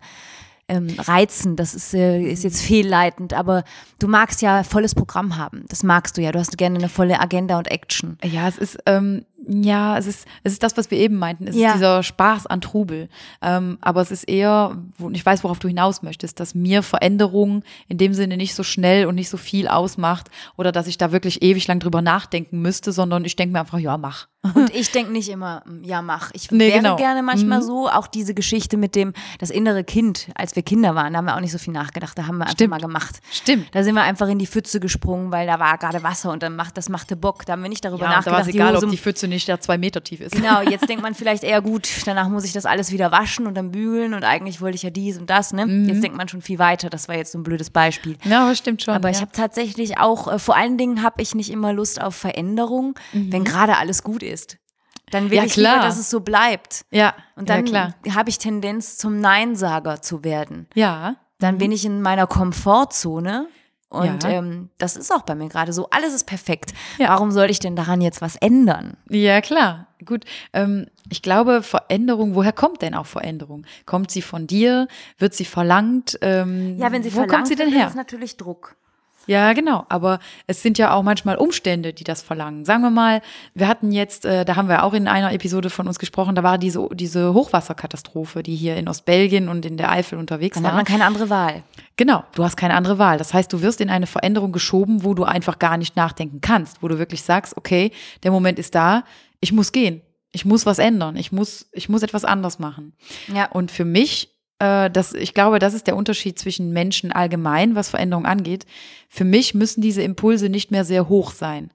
ähm, reizen. Das ist, äh, ist jetzt fehlleitend, aber du magst ja volles Programm haben. Das magst du ja. Du hast gerne eine volle Agenda und Action. Ja, es ist, ähm, ja, es ist, es ist das, was wir eben meinten. Es ja. ist dieser Spaß an Trubel. Ähm, aber es ist eher, ich weiß, worauf du hinaus möchtest, dass mir Veränderungen in dem Sinne nicht so schnell und nicht so viel ausmacht oder dass ich da wirklich ewig lang drüber nachdenken müsste, sondern ich denke mir einfach, ja, mach. Und ich denke nicht immer, ja, mach. Ich nee, wäre genau. gerne manchmal mhm. so, auch diese Geschichte mit dem, das innere Kind, als wir Kinder waren, da haben wir auch nicht so viel nachgedacht, da haben wir Stimmt. einfach mal gemacht. Stimmt. Da sind wir einfach in die Pfütze gesprungen, weil da war gerade Wasser und dann macht, das machte Bock. Da haben wir nicht darüber ja, nachgedacht. Da war es egal, ob die Pfütze nicht da zwei Meter tief ist. Genau, jetzt denkt man vielleicht eher gut, danach muss ich das alles wieder waschen und dann bügeln und eigentlich wollte ich ja dies und das, ne? Mhm. Jetzt denkt man schon viel weiter, das war jetzt so ein blödes Beispiel. Ja, aber stimmt schon. Aber ja. ich habe tatsächlich auch, äh, vor allen Dingen habe ich nicht immer Lust auf Veränderung, mhm. wenn gerade alles gut ist. Dann will ja, ich klar. lieber, dass es so bleibt. Ja. Und dann ja, habe ich Tendenz zum Neinsager zu werden. Ja. Dann mhm. bin ich in meiner Komfortzone und ja. ähm, das ist auch bei mir gerade so. Alles ist perfekt. Ja. Warum soll ich denn daran jetzt was ändern? Ja, klar. Gut. Ähm, ich glaube, Veränderung, woher kommt denn auch Veränderung? Kommt sie von dir? Wird sie verlangt? Ähm, ja, wenn sie wo verlangt kommt sie denn her? ist natürlich Druck. Ja, genau. Aber es sind ja auch manchmal Umstände, die das verlangen. Sagen wir mal, wir hatten jetzt, äh, da haben wir auch in einer Episode von uns gesprochen, da war diese, diese Hochwasserkatastrophe, die hier in Ostbelgien und in der Eifel unterwegs Dann war. Dann hat man keine andere Wahl. Genau, du hast keine andere Wahl. Das heißt, du wirst in eine Veränderung geschoben, wo du einfach gar nicht nachdenken kannst, wo du wirklich sagst, okay, der Moment ist da, ich muss gehen. Ich muss was ändern. Ich muss, ich muss etwas anders machen. Ja. Und für mich das, ich glaube, das ist der Unterschied zwischen Menschen allgemein, was Veränderung angeht. Für mich müssen diese Impulse nicht mehr sehr hoch sein.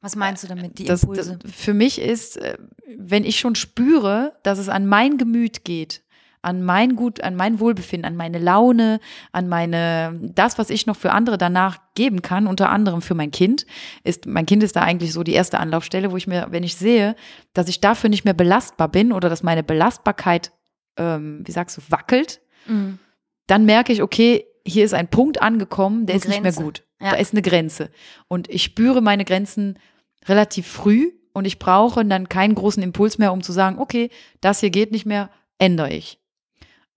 Was meinst du damit, die Impulse? Das, das, für mich ist, äh, wenn ich schon spüre, dass es an mein Gemüt geht, an mein Gut, an mein Wohlbefinden, an meine Laune, an meine, das, was ich noch für andere danach geben kann, unter anderem für mein Kind, ist, mein Kind ist da eigentlich so die erste Anlaufstelle, wo ich mir, wenn ich sehe, dass ich dafür nicht mehr belastbar bin oder dass meine Belastbarkeit ähm, wie sagst du, wackelt, mhm. dann merke ich, okay, hier ist ein Punkt angekommen, der eine ist Grenze. nicht mehr gut. Ja. Da ist eine Grenze. Und ich spüre meine Grenzen relativ früh und ich brauche dann keinen großen Impuls mehr, um zu sagen, okay, das hier geht nicht mehr, ändere ich.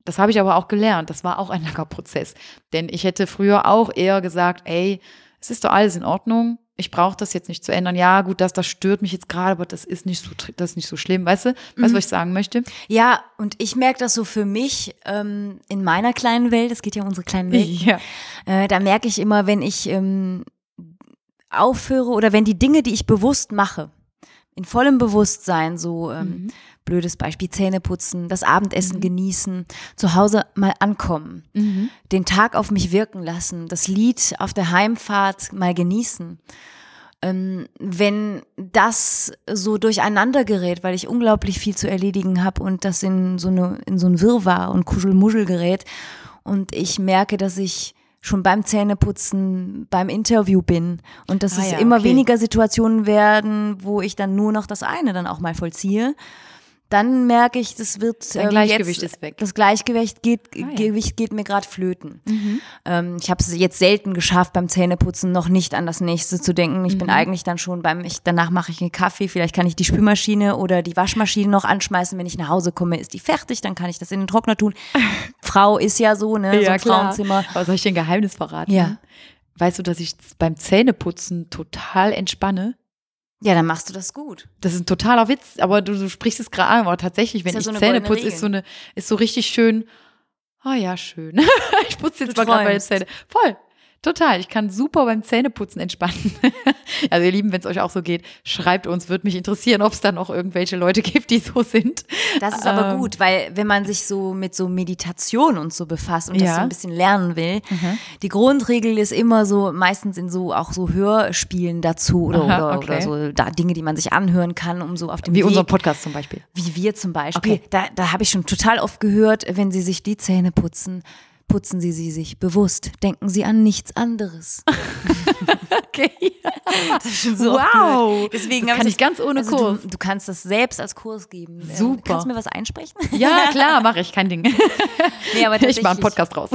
Das habe ich aber auch gelernt. Das war auch ein langer Prozess. Denn ich hätte früher auch eher gesagt, ey, es ist doch alles in Ordnung ich brauche das jetzt nicht zu ändern. Ja, gut, das, das stört mich jetzt gerade, aber das ist nicht so, das ist nicht so schlimm. Weißt du, weißt du, mhm. was ich sagen möchte? Ja, und ich merke das so für mich ähm, in meiner kleinen Welt, es geht ja um unsere kleinen Welt, ja. äh, da merke ich immer, wenn ich ähm, aufhöre oder wenn die Dinge, die ich bewusst mache, in vollem Bewusstsein, so ähm, mhm blödes Beispiel, Zähne putzen, das Abendessen mhm. genießen, zu Hause mal ankommen, mhm. den Tag auf mich wirken lassen, das Lied auf der Heimfahrt mal genießen. Ähm, wenn das so durcheinander gerät, weil ich unglaublich viel zu erledigen habe und das in so, eine, in so ein Wirrwarr und Kuschelmuschel gerät und ich merke, dass ich schon beim Zähneputzen, beim Interview bin und dass ah, es ja, immer okay. weniger Situationen werden, wo ich dann nur noch das eine dann auch mal vollziehe, dann merke ich, das wird Dein ähm, Gleichgewicht jetzt, ist weg. Das Gleichgewicht geht, Ah, ja. Mhm. Gewicht geht mir gerade flöten. Ähm, ich habe es jetzt selten geschafft, beim Zähneputzen noch nicht an das nächste zu denken. Ich Mhm. bin eigentlich dann schon beim, ich, danach mache ich einen Kaffee, vielleicht kann ich die Spülmaschine oder die Waschmaschine noch anschmeißen. Wenn ich nach Hause komme, ist die fertig, dann kann ich das in den Trockner tun. Frau ist ja so, ne? so ein Frauenzimmer. Aber soll ich dir ein Geheimnis verraten? Ja. Weißt du, dass ich beim Zähneputzen total entspanne? Ja, dann machst du das gut. Das ist ein totaler Witz, aber du, du sprichst es gerade an, aber tatsächlich, wenn ja ich so Zähne putze, ist so eine, ist so richtig schön. Ah ja, schön. ich putze jetzt Du mal gerade meine. Zähne. Voll. Total. Ich kann super beim Zähneputzen entspannen. also ihr Lieben, wenn es euch auch so geht, schreibt uns, würde mich interessieren, ob es da noch irgendwelche Leute gibt, die so sind. Das ist aber Ähm, gut, weil wenn man sich so mit so Meditation und so befasst und das Ja. Mhm. so ein bisschen lernen will, die Grundregel ist immer so, meistens in so auch so Hörspielen dazu oder, Aha, oder, okay. oder so da, Dinge, die man sich anhören kann, um so auf dem Wie Weg, unseren Podcast zum Beispiel. wie wir zum Beispiel. Okay. Da, da habe ich schon total oft gehört, wenn sie sich die Zähne putzen, putzen sie sie sich bewusst. Denken sie an nichts anderes. Okay. Das ist schon so Wow. Deswegen Das kann ich ich ganz ohne also Kurs. Du, du kannst das selbst als Kurs geben. Ähm, Super. Kannst du mir was einsprechen? Ja, klar, mache ich, kein Ding. Nee, aber Ich mache einen Podcast raus.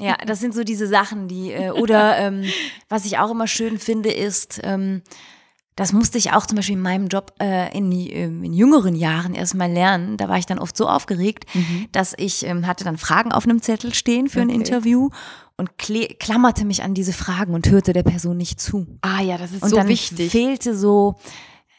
Ja, das sind so diese Sachen, die, äh, oder ähm, was ich auch immer schön finde, ist, ähm, das musste ich auch zum Beispiel in meinem Job äh, in, ähm, in jüngeren Jahren erstmal lernen. Da war ich dann oft so aufgeregt, dass ich ähm, hatte dann Fragen auf einem Zettel stehen für ein Okay. Interview und klammerte mich an diese Fragen und hörte der Person nicht zu. Ah ja, das ist Und so dann wichtig. fehlte so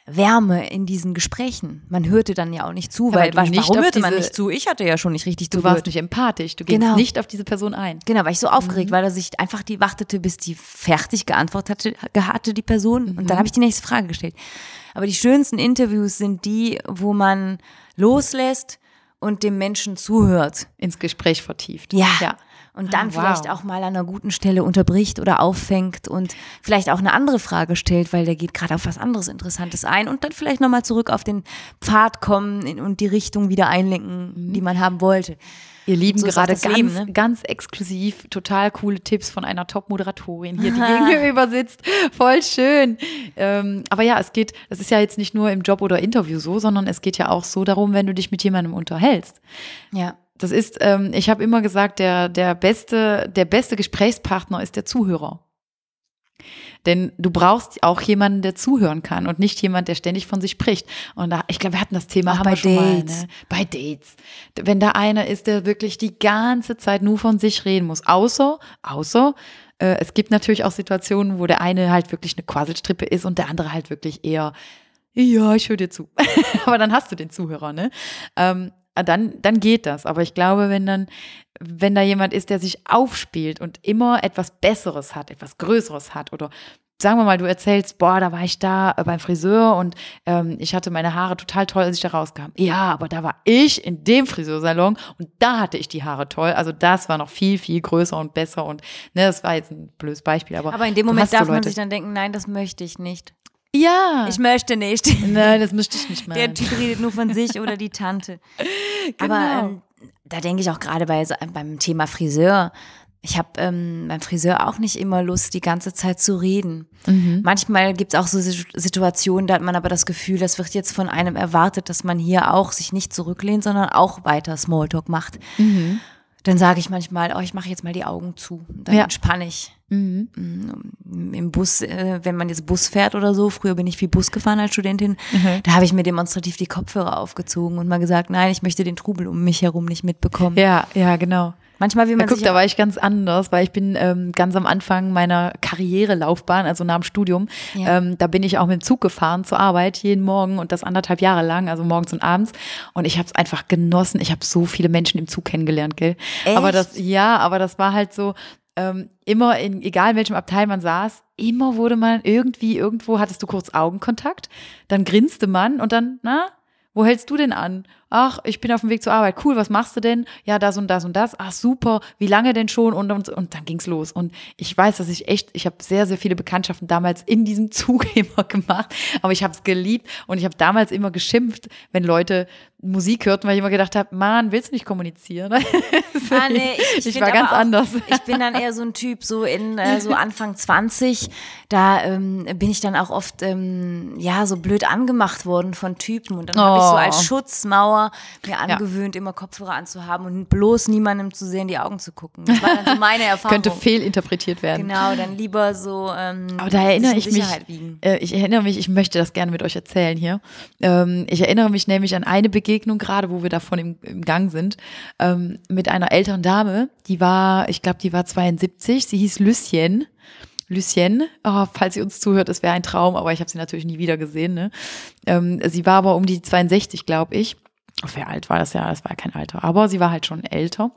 Wärme in diesen Gesprächen. Man hörte dann ja auch nicht zu, Ja, weil, weil du weil nicht warum hörte man diese- nicht zu? Ich hatte ja schon nicht richtig Du zugehört. warst nicht empathisch, du gehst Genau. nicht auf diese Person ein. Genau, war ich so Mhm. aufgeregt, weil er sich einfach die wartete, bis die fertig geantwortet hatte, hatte die Person. Und Mhm. dann habe ich die nächste Frage gestellt. Aber die schönsten Interviews sind die, wo man loslässt und dem Menschen zuhört. Ins Gespräch vertieft. Ja. ja. Und dann Ah, wow. vielleicht auch mal an einer guten Stelle unterbricht oder auffängt und vielleicht auch eine andere Frage stellt, weil der geht gerade auf was anderes Interessantes ein und dann vielleicht nochmal zurück auf den Pfad kommen und die Richtung wieder einlenken, die man haben wollte. Ihr Lieben So gerade ganz, Leben, ne? ganz exklusiv, total coole Tipps von einer Top-Moderatorin hier, die gegenüber sitzt. Voll schön. Ähm, aber ja, es geht, das ist ja jetzt nicht nur im Job oder Interview so, sondern es geht ja auch so darum, wenn du dich mit jemandem unterhältst. Ja. Das ist, ähm, ich habe immer gesagt, der, der, beste, der beste Gesprächspartner ist der Zuhörer. Denn du brauchst auch jemanden, der zuhören kann und nicht jemand, der ständig von sich spricht. Und da, ich glaube, wir hatten das Thema, Auch haben bei wir schon Dates. mal, ne? Bei Dates. Wenn da einer ist, der wirklich die ganze Zeit nur von sich reden muss. Außer, außer, äh, es gibt natürlich auch Situationen, wo der eine halt wirklich eine Quasselstrippe ist und der andere halt wirklich eher, ja, ich höre dir zu. Aber dann hast du den Zuhörer, ne? Ähm, dann, dann geht das. Aber ich glaube, wenn dann, wenn da jemand ist, der sich aufspielt und immer etwas Besseres hat, etwas Größeres hat oder sagen wir mal, du erzählst, boah, da war ich da äh, beim Friseur und ähm, ich hatte meine Haare total toll, als ich da rauskam. Ja, aber da war ich in dem Friseursalon und da hatte ich die Haare toll. Also das war noch viel, viel größer und besser und ne, das war jetzt ein blödes Beispiel, aber Aber in dem Moment hast so darf man sich dann denken, nein, das möchte ich nicht. Ja, Ich möchte nicht. nein, das möchte ich nicht mehr. Der Typ redet nur von sich oder die Tante. Genau. Aber ähm, da denke ich auch gerade bei, so- beim Thema Friseur. Ich habe ähm, beim Friseur auch nicht immer Lust, die ganze Zeit zu reden. Mhm. Manchmal gibt es auch so Situ- Situationen, da hat man aber das Gefühl, das wird jetzt von einem erwartet, dass man hier auch sich nicht zurücklehnt, sondern auch weiter Smalltalk macht. Mhm. Dann sage ich manchmal, oh, ich mache jetzt mal die Augen zu. Dann Ja. entspanne ich. Mhm. Im Bus, äh, wenn man jetzt Bus fährt oder so, früher bin ich viel Bus gefahren als Studentin, Mhm. da habe ich mir demonstrativ die Kopfhörer aufgezogen und mal gesagt, nein, ich möchte den Trubel um mich herum nicht mitbekommen. Ja, ja, genau. Manchmal will Ja, man guck, sich da war ich ganz anders, weil ich bin ähm, ganz am Anfang meiner Karrierelaufbahn, also nach dem Studium, Ja. ähm, da bin ich auch mit dem Zug gefahren zur Arbeit jeden Morgen und das anderthalb Jahre lang, also morgens und abends. Und ich habe es einfach genossen. Ich habe so viele Menschen im Zug kennengelernt, gell? Aber Echt? das, ja, aber das war halt so. Ähm, immer in, egal in welchem Abteil man saß, immer wurde man irgendwie, irgendwo hattest du kurz Augenkontakt, dann grinste man und dann, na, wo hältst du denn an? Ach, ich bin auf dem Weg zur Arbeit. Cool, was machst du denn? Ja, das und das und das. Ach, super. Wie lange denn schon? Und, und, und dann ging's los. Und ich weiß, dass ich echt, ich habe sehr, sehr viele Bekanntschaften damals in diesem Zug immer gemacht. Aber ich habe es geliebt und ich habe damals immer geschimpft, wenn Leute Musik hörten, weil ich immer gedacht habe, Mann, willst du nicht kommunizieren? Ah, nee, ich, ich war ganz auch, anders. Ich bin dann eher so ein Typ, so in äh, so Anfang 20, da ähm, bin ich dann auch oft ähm, ja so blöd angemacht worden von Typen und dann habe ich so als Oh. Schutzmauer mir angewöhnt, immer Kopfhörer anzuhaben und bloß niemandem zu sehen die Augen zu gucken. Das war dann so meine Erfahrung. Könnte fehlinterpretiert werden. Genau, dann lieber so ähm, Aber da erinnere ich mich, Sicherheit wiegen. äh, ich erinnere mich, ich möchte das gerne mit euch erzählen hier. Ähm, ich erinnere mich nämlich an eine Begegnung gerade, wo wir davon im, im Gang sind, ähm, mit einer älteren Dame, die war, ich glaube, die war 72, sie hieß Lucien. Lucien, oh, falls sie uns zuhört, es wäre ein Traum, aber ich habe sie natürlich nie wieder gesehen. Ne? Ähm, sie war aber um die 62, glaube ich. Wie alt war das ja? Das war ja kein Alter, aber sie war halt schon älter.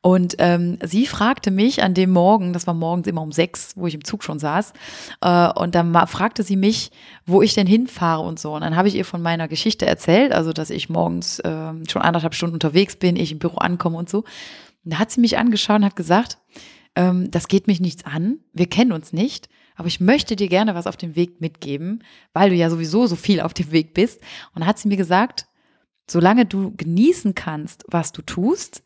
Und ähm, sie fragte mich an dem Morgen, das war morgens immer um sechs, wo ich im Zug schon saß, äh, und dann fragte sie mich, wo ich denn hinfahre und so. Und dann habe ich ihr von meiner Geschichte erzählt, also dass ich morgens ähm, schon anderthalb Stunden unterwegs bin, ich im Büro ankomme und so. Und da hat sie mich angeschaut und hat gesagt, ähm, das geht mich nichts an, wir kennen uns nicht, aber ich möchte dir gerne was auf dem Weg mitgeben, weil du ja sowieso so viel auf dem Weg bist. Und da hat sie mir gesagt, solange du genießen kannst, was du tust,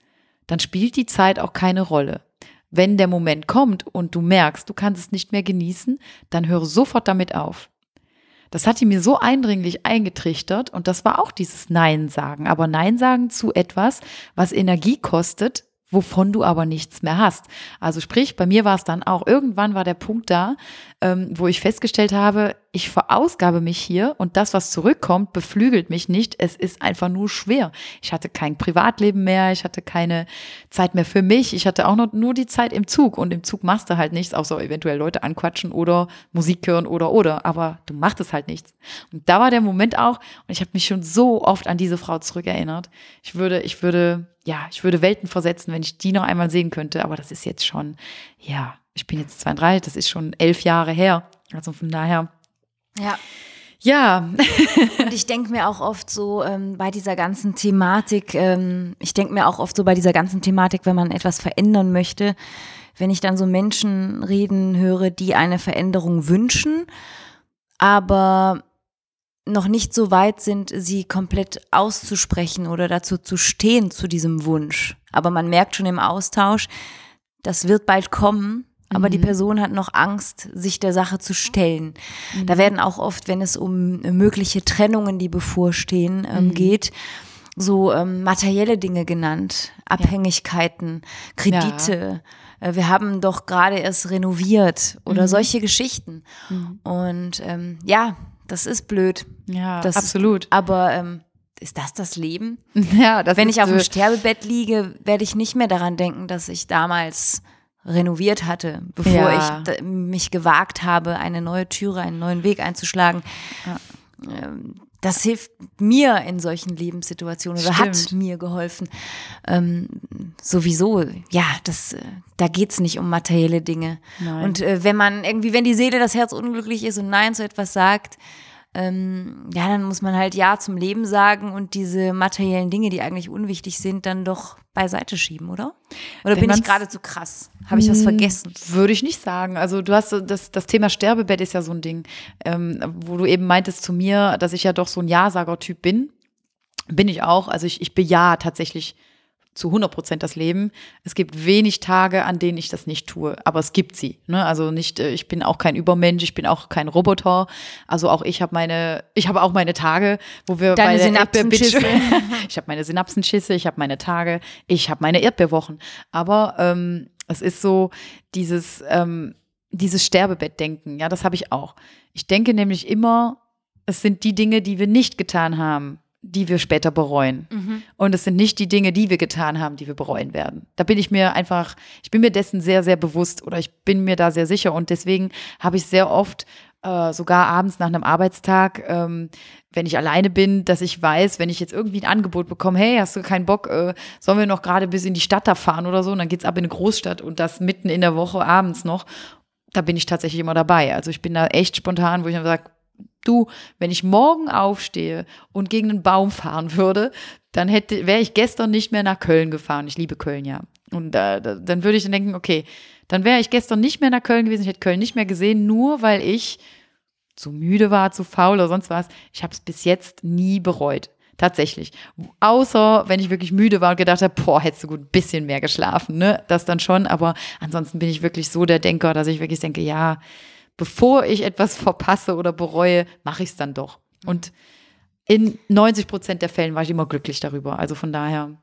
dann spielt die Zeit auch keine Rolle. Wenn der Moment kommt und du merkst, du kannst es nicht mehr genießen, dann höre sofort damit auf. Das hat die mir so eindringlich eingetrichtert und das war auch dieses Nein sagen. Aber Nein sagen zu etwas, was Energie kostet, wovon du aber nichts mehr hast. Also sprich, bei mir war es dann auch, irgendwann war der Punkt da, ähm, wo ich festgestellt habe, ich verausgabe mich hier und das, was zurückkommt, beflügelt mich nicht. Es ist einfach nur schwer. Ich hatte kein Privatleben mehr, ich hatte keine Zeit mehr für mich, ich hatte auch noch nur die Zeit im Zug und im Zug machst du halt nichts, außer eventuell Leute anquatschen oder Musik hören oder oder, aber du machst es halt nichts. Und da war der Moment auch und ich habe mich schon so oft an diese Frau zurückerinnert. Ich würde, ich würde, ja, ich würde Welten versetzen, wenn ich die noch einmal sehen könnte, aber das ist jetzt schon, ja, ich bin jetzt 32, das ist schon elf Jahre her. Also von daher, Ja. ja, Und ich denke mir auch oft so ähm, bei dieser ganzen Thematik, ähm, ich denke mir auch oft so bei dieser ganzen Thematik, wenn man etwas verändern möchte, wenn ich dann so Menschen reden höre, die eine Veränderung wünschen, aber noch nicht so weit sind, sie komplett auszusprechen oder dazu zu stehen zu diesem Wunsch. Aber man merkt schon im Austausch, das wird bald kommen, aber die Person hat noch Angst, sich der Sache zu stellen. Da werden auch oft, wenn es um mögliche Trennungen, die bevorstehen, ähm, geht, so ähm, materielle Dinge genannt, Abhängigkeiten, Kredite. Äh, Wir haben doch gerade erst renoviert oder solche Geschichten. Und ähm, ja, das ist blöd. ja, Das absolut. Ist, aber ähm, ist das das Leben? ja, das Wenn ich auf dem äh, Sterbebett liege, werde ich nicht mehr daran denken, dass ich damals renoviert hatte, bevor Ja. ich mich gewagt habe, eine neue Türe, einen neuen Weg einzuschlagen. Ähm, Das hilft mir in solchen Lebenssituationen oder hat Stimmt. mir geholfen. Ähm, sowieso, ja, das, äh, da geht's nicht um materielle Dinge. Nein. Und äh, wenn man irgendwie, wenn die Seele, das Herz unglücklich ist und Nein zu etwas sagt, ähm, ja, dann muss man halt Ja zum Leben sagen und diese materiellen Dinge, die eigentlich unwichtig sind, dann doch beiseite schieben, oder? Oder Wenn bin ich gerade zu krass? Habe ich was vergessen? Würde ich nicht sagen. Also du hast das, das Thema Sterbebett ist ja so ein Ding, ähm, wo du eben meintest zu mir, dass ich ja doch so ein Ja-Sager-Typ bin. Bin ich auch. Also ich, ich bejahe tatsächlich zu 100 Prozent das Leben. Es gibt wenig Tage, an denen ich das nicht tue, aber es gibt sie. Ne? Also nicht, äh, ich bin auch kein Übermensch, ich bin auch kein Roboter. Also auch ich habe meine, ich habe auch meine Tage, wo wir Deine bei der Synapsenschisse. Ich habe meine Synapsenschisse, ich habe meine Tage, ich habe meine Erdbeerwochen. Aber ähm, es ist so dieses, ähm, dieses Sterbebettdenken, ja, das habe ich auch. Ich denke nämlich immer, es sind die Dinge, die wir nicht getan haben, die wir später bereuen. Und es sind nicht die Dinge, die wir getan haben, die wir bereuen werden. Da bin ich mir einfach, ich bin mir dessen sehr, sehr bewusst oder ich bin mir da sehr sicher. Und deswegen habe ich sehr oft, äh, sogar abends nach einem Arbeitstag, ähm, wenn ich alleine bin, dass ich weiß, wenn ich jetzt irgendwie ein Angebot bekomme, hey, hast du keinen Bock, äh, sollen wir noch gerade bis in die Stadt da fahren oder so? Und dann geht's ab in eine Großstadt und das mitten in der Woche abends noch. Da bin ich tatsächlich immer dabei. Also ich bin da echt spontan, wo ich dann sage, du, wenn ich morgen aufstehe und gegen einen Baum fahren würde, dann hätte, wäre ich gestern nicht mehr nach Köln gefahren. Ich liebe Köln, ja. Und äh, da- dann würde ich dann denken, okay, dann wäre ich gestern nicht mehr nach Köln gewesen, ich hätte Köln nicht mehr gesehen, nur weil ich zu müde war, zu faul oder sonst was. Ich habe es bis jetzt nie bereut. Tatsächlich. Außer, wenn ich wirklich müde war und gedacht habe, boah, hättest du gut ein bisschen mehr geschlafen, ne? Das dann schon. Aber ansonsten bin ich wirklich so der Denker, dass ich wirklich denke, ja, bevor ich etwas verpasse oder bereue, mache ich es dann doch. Und in 90 Prozent der Fällen war ich immer glücklich darüber. Also von daher.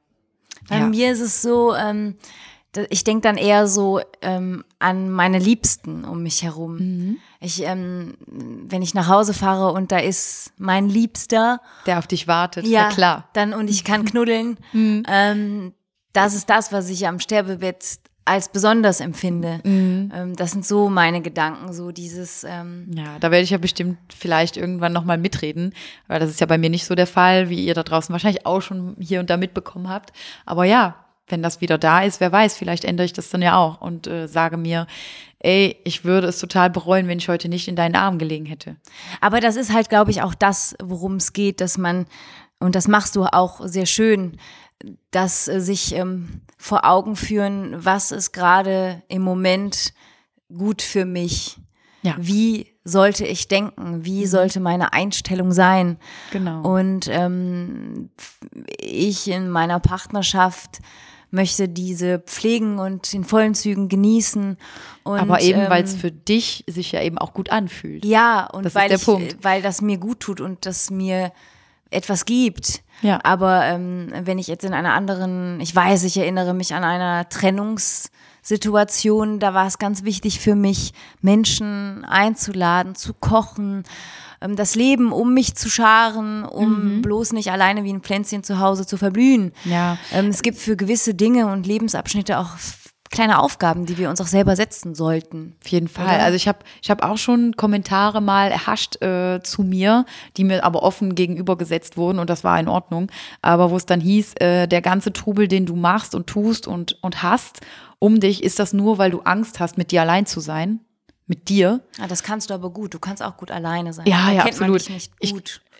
Bei ja. mir ist es so, ähm, ich denke dann eher so ähm, an meine Liebsten um mich herum. Mhm. Ich, ähm, wenn ich nach Hause fahre und da ist mein Liebster, der auf dich wartet, ja, klar. Dann und ich kann knuddeln. Mhm. Ähm, das ist das, was ich am Sterbebett als besonders empfinde. Mhm. Ähm, das sind so meine Gedanken, so dieses. Ähm ja, da werde ich ja bestimmt vielleicht irgendwann nochmal mitreden, weil das ist ja bei mir nicht so der Fall, wie ihr da draußen wahrscheinlich auch schon hier und da mitbekommen habt. Aber ja, wenn das wieder da ist, wer weiß, vielleicht ändere ich das dann ja auch und äh, sage mir, ey, ich würde es total bereuen, wenn ich heute nicht in deinen Armen gelegen hätte. Aber das ist halt, glaube ich, auch das, worum es geht, dass man, und das machst du auch sehr schön, dass äh, sich ähm, vor Augen führen, was ist gerade im Moment gut für mich. Ja. Wie sollte ich denken? Wie mhm. sollte meine Einstellung sein? Genau. Und ähm, ich in meiner Partnerschaft möchte diese pflegen und in vollen Zügen genießen. Und, Aber eben, ähm, weil es für dich sich ja eben auch gut anfühlt. Ja, und das weil, ich, weil das mir gut tut und das mir etwas gibt. Ja. Aber ähm, wenn ich jetzt in einer anderen, ich weiß, ich erinnere mich an einer Trennungssituation, da war es ganz wichtig für mich, Menschen einzuladen, zu kochen, ähm, das Leben um mich zu scharen, um mhm. bloß nicht alleine wie ein Pflänzchen zu Hause zu verblühen. Ja. Ähm, es gibt für gewisse Dinge und Lebensabschnitte auch kleine Aufgaben, die wir uns auch selber setzen sollten. Auf jeden Fall. Oder? Also ich habe ich hab auch schon Kommentare mal erhascht äh, zu mir, die mir aber offen gegenübergesetzt wurden und das war in Ordnung. Aber wo es dann hieß, äh, der ganze Trubel, den du machst und tust und, und hast um dich, ist das nur, weil du Angst hast, mit dir allein zu sein? Mit dir. Ja, das kannst du aber gut. Du kannst auch gut alleine sein. Ja, da ja, absolut. Ich,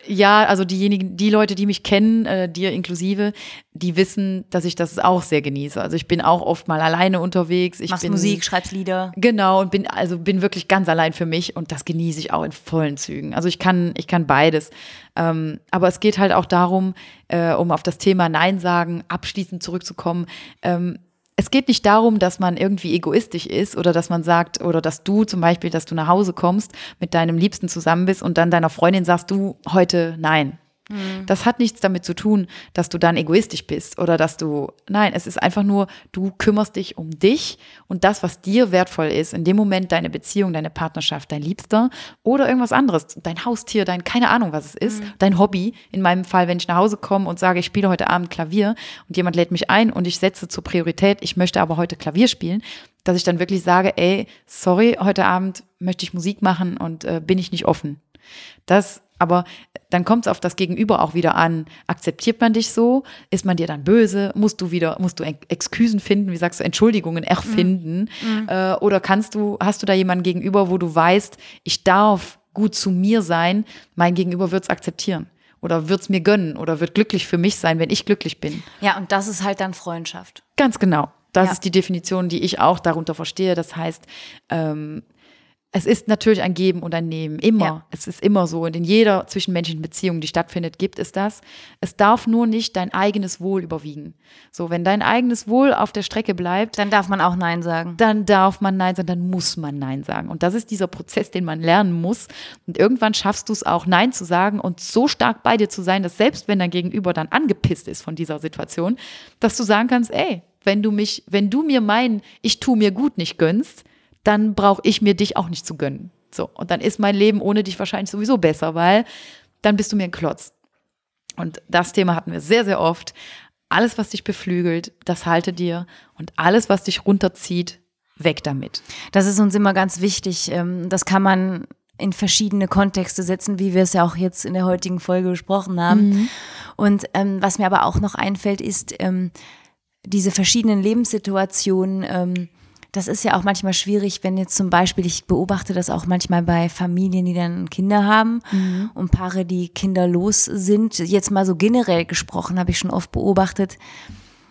ja, also diejenigen, die Leute, die mich kennen, äh, dir inklusive, die wissen, dass ich das auch sehr genieße. Also ich bin auch oft mal alleine unterwegs. Ich Machst bin, Musik, schreibst Lieder. Genau und bin also bin wirklich ganz allein für mich und das genieße ich auch in vollen Zügen. Also ich kann ich kann beides. Ähm, aber es geht halt auch darum, äh, um auf das Thema Nein sagen abschließend zurückzukommen. Ähm, es geht nicht darum, dass man irgendwie egoistisch ist oder dass man sagt, oder dass du zum Beispiel, dass du nach Hause kommst, mit deinem Liebsten zusammen bist und dann deiner Freundin sagst, du heute nein. Mhm. Das hat nichts damit zu tun, dass du dann egoistisch bist oder dass du, nein, es ist einfach nur, du kümmerst dich um dich und das, was dir wertvoll ist, in dem Moment deine Beziehung, deine Partnerschaft, dein Liebster oder irgendwas anderes, dein Haustier, dein, keine Ahnung, was es ist, mhm. dein Hobby. In meinem Fall, wenn ich nach Hause komme und sage, ich spiele heute Abend Klavier und jemand lädt mich ein und ich setze zur Priorität, ich möchte aber heute Klavier spielen, dass ich dann wirklich sage, ey, sorry, heute Abend möchte ich Musik machen und äh, bin ich nicht offen. Das aber dann kommt es auf das Gegenüber auch wieder an. Akzeptiert man dich so? Ist man dir dann böse? Musst du wieder, musst du Exkusen finden, wie sagst du, Entschuldigungen erfinden? Mhm. Äh, oder kannst du, hast du da jemanden gegenüber, wo du weißt, ich darf gut zu mir sein, mein Gegenüber wird es akzeptieren? Oder wird es mir gönnen oder wird glücklich für mich sein, wenn ich glücklich bin? Ja, und das ist halt dann Freundschaft. Ganz genau. Das ja. ist die Definition, die ich auch darunter verstehe. Das heißt, ähm, es ist natürlich ein Geben und ein Nehmen. Immer. Ja. Es ist immer so. Und in jeder zwischenmenschlichen Beziehung, die stattfindet, gibt es das. Es darf nur nicht dein eigenes Wohl überwiegen. So, wenn dein eigenes Wohl auf der Strecke bleibt. Dann darf man auch Nein sagen. Dann darf man Nein sagen, dann muss man Nein sagen. Und das ist dieser Prozess, den man lernen muss. Und irgendwann schaffst du es auch, Nein zu sagen und so stark bei dir zu sein, dass selbst wenn dein Gegenüber dann angepisst ist von dieser Situation, dass du sagen kannst, ey, wenn du mich, wenn du mir meinen, ich tu mir gut nicht gönnst, dann brauche ich mir dich auch nicht zu gönnen. So, und dann ist mein Leben ohne dich wahrscheinlich sowieso besser, weil dann bist du mir ein Klotz. Und das Thema hatten wir sehr, sehr oft. Alles, was dich beflügelt, das halte dir. Und alles, was dich runterzieht, weg damit. Das ist uns immer ganz wichtig. Ähm, das kann man in verschiedene Kontexte setzen, wie wir es ja auch jetzt in der heutigen Folge besprochen haben. Mhm. Und ähm, was mir aber auch noch einfällt, ist ähm, diese verschiedenen Lebenssituationen. Ähm, das ist ja auch manchmal schwierig, wenn jetzt zum Beispiel, ich beobachte das auch manchmal bei Familien, die dann Kinder haben mhm. und Paare, die kinderlos sind. Jetzt mal so generell gesprochen, habe ich schon oft beobachtet,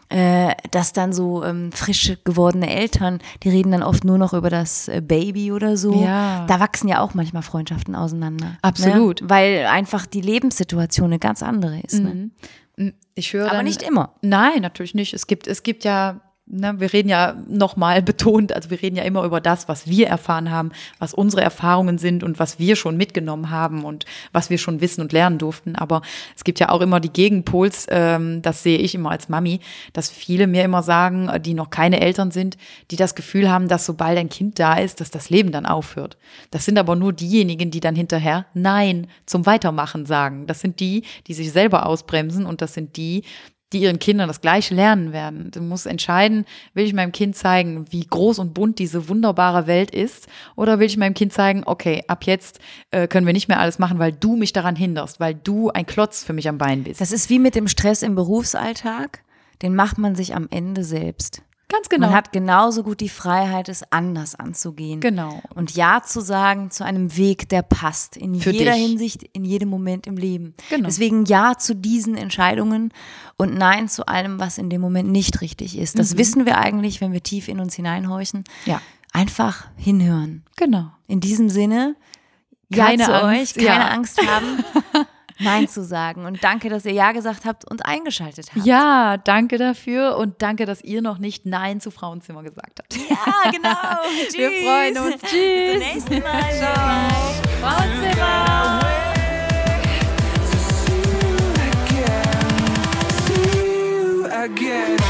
äh, dass dann so ähm, frisch gewordene Eltern, die reden dann oft nur noch über das äh, Baby oder so. Ja. Da wachsen ja auch manchmal Freundschaften auseinander. Absolut. Ne? Weil einfach die Lebenssituation eine ganz andere ist. Ne? Mhm. Ich höre Aber dann, nicht immer. Nein, natürlich nicht. Es gibt, es gibt ja, ne, wir reden ja nochmal betont, also wir reden ja immer über das, was wir erfahren haben, was unsere Erfahrungen sind und was wir schon mitgenommen haben und was wir schon wissen und lernen durften. Aber es gibt ja auch immer die Gegenpols, ähm, das sehe ich immer als Mami, dass viele mir immer sagen, äh, die noch keine Eltern sind, die das Gefühl haben, dass sobald ein Kind da ist, dass das Leben dann aufhört. Das sind aber nur diejenigen, die dann hinterher Nein zum Weitermachen sagen. Das sind die, die sich selber ausbremsen und das sind die, die ihren Kindern das Gleiche lernen werden. Du musst entscheiden, will ich meinem Kind zeigen, wie groß und bunt diese wunderbare Welt ist, oder will ich meinem Kind zeigen, okay, ab jetzt äh, können wir nicht mehr alles machen, weil du mich daran hinderst, weil du ein Klotz für mich am Bein bist. Das ist wie mit dem Stress im Berufsalltag. Den macht man sich am Ende selbst. Ganz genau. Man hat genauso gut die Freiheit, es anders anzugehen. Genau. Und Ja zu sagen zu einem Weg, der passt. In Für jeder dich. Hinsicht, in jedem Moment im Leben. Genau. Deswegen Ja zu diesen Entscheidungen und Nein zu allem, was in dem Moment nicht richtig ist. Das wissen wir eigentlich, wenn wir tief in uns hineinhorchen. Mhm. Ja. Einfach hinhören. genau. In diesem Sinne, ja Keine zu Angst, euch, keine ja. Angst haben, Nein zu sagen. Und danke, dass ihr Ja gesagt habt und eingeschaltet habt. Ja, danke dafür und danke, dass ihr noch nicht Nein zu Frauenzimmer gesagt habt. Ja, genau. Tschüss. Wir freuen uns. Tschüss. Bis zum nächsten Mal. Ciao. Frauenzimmer. again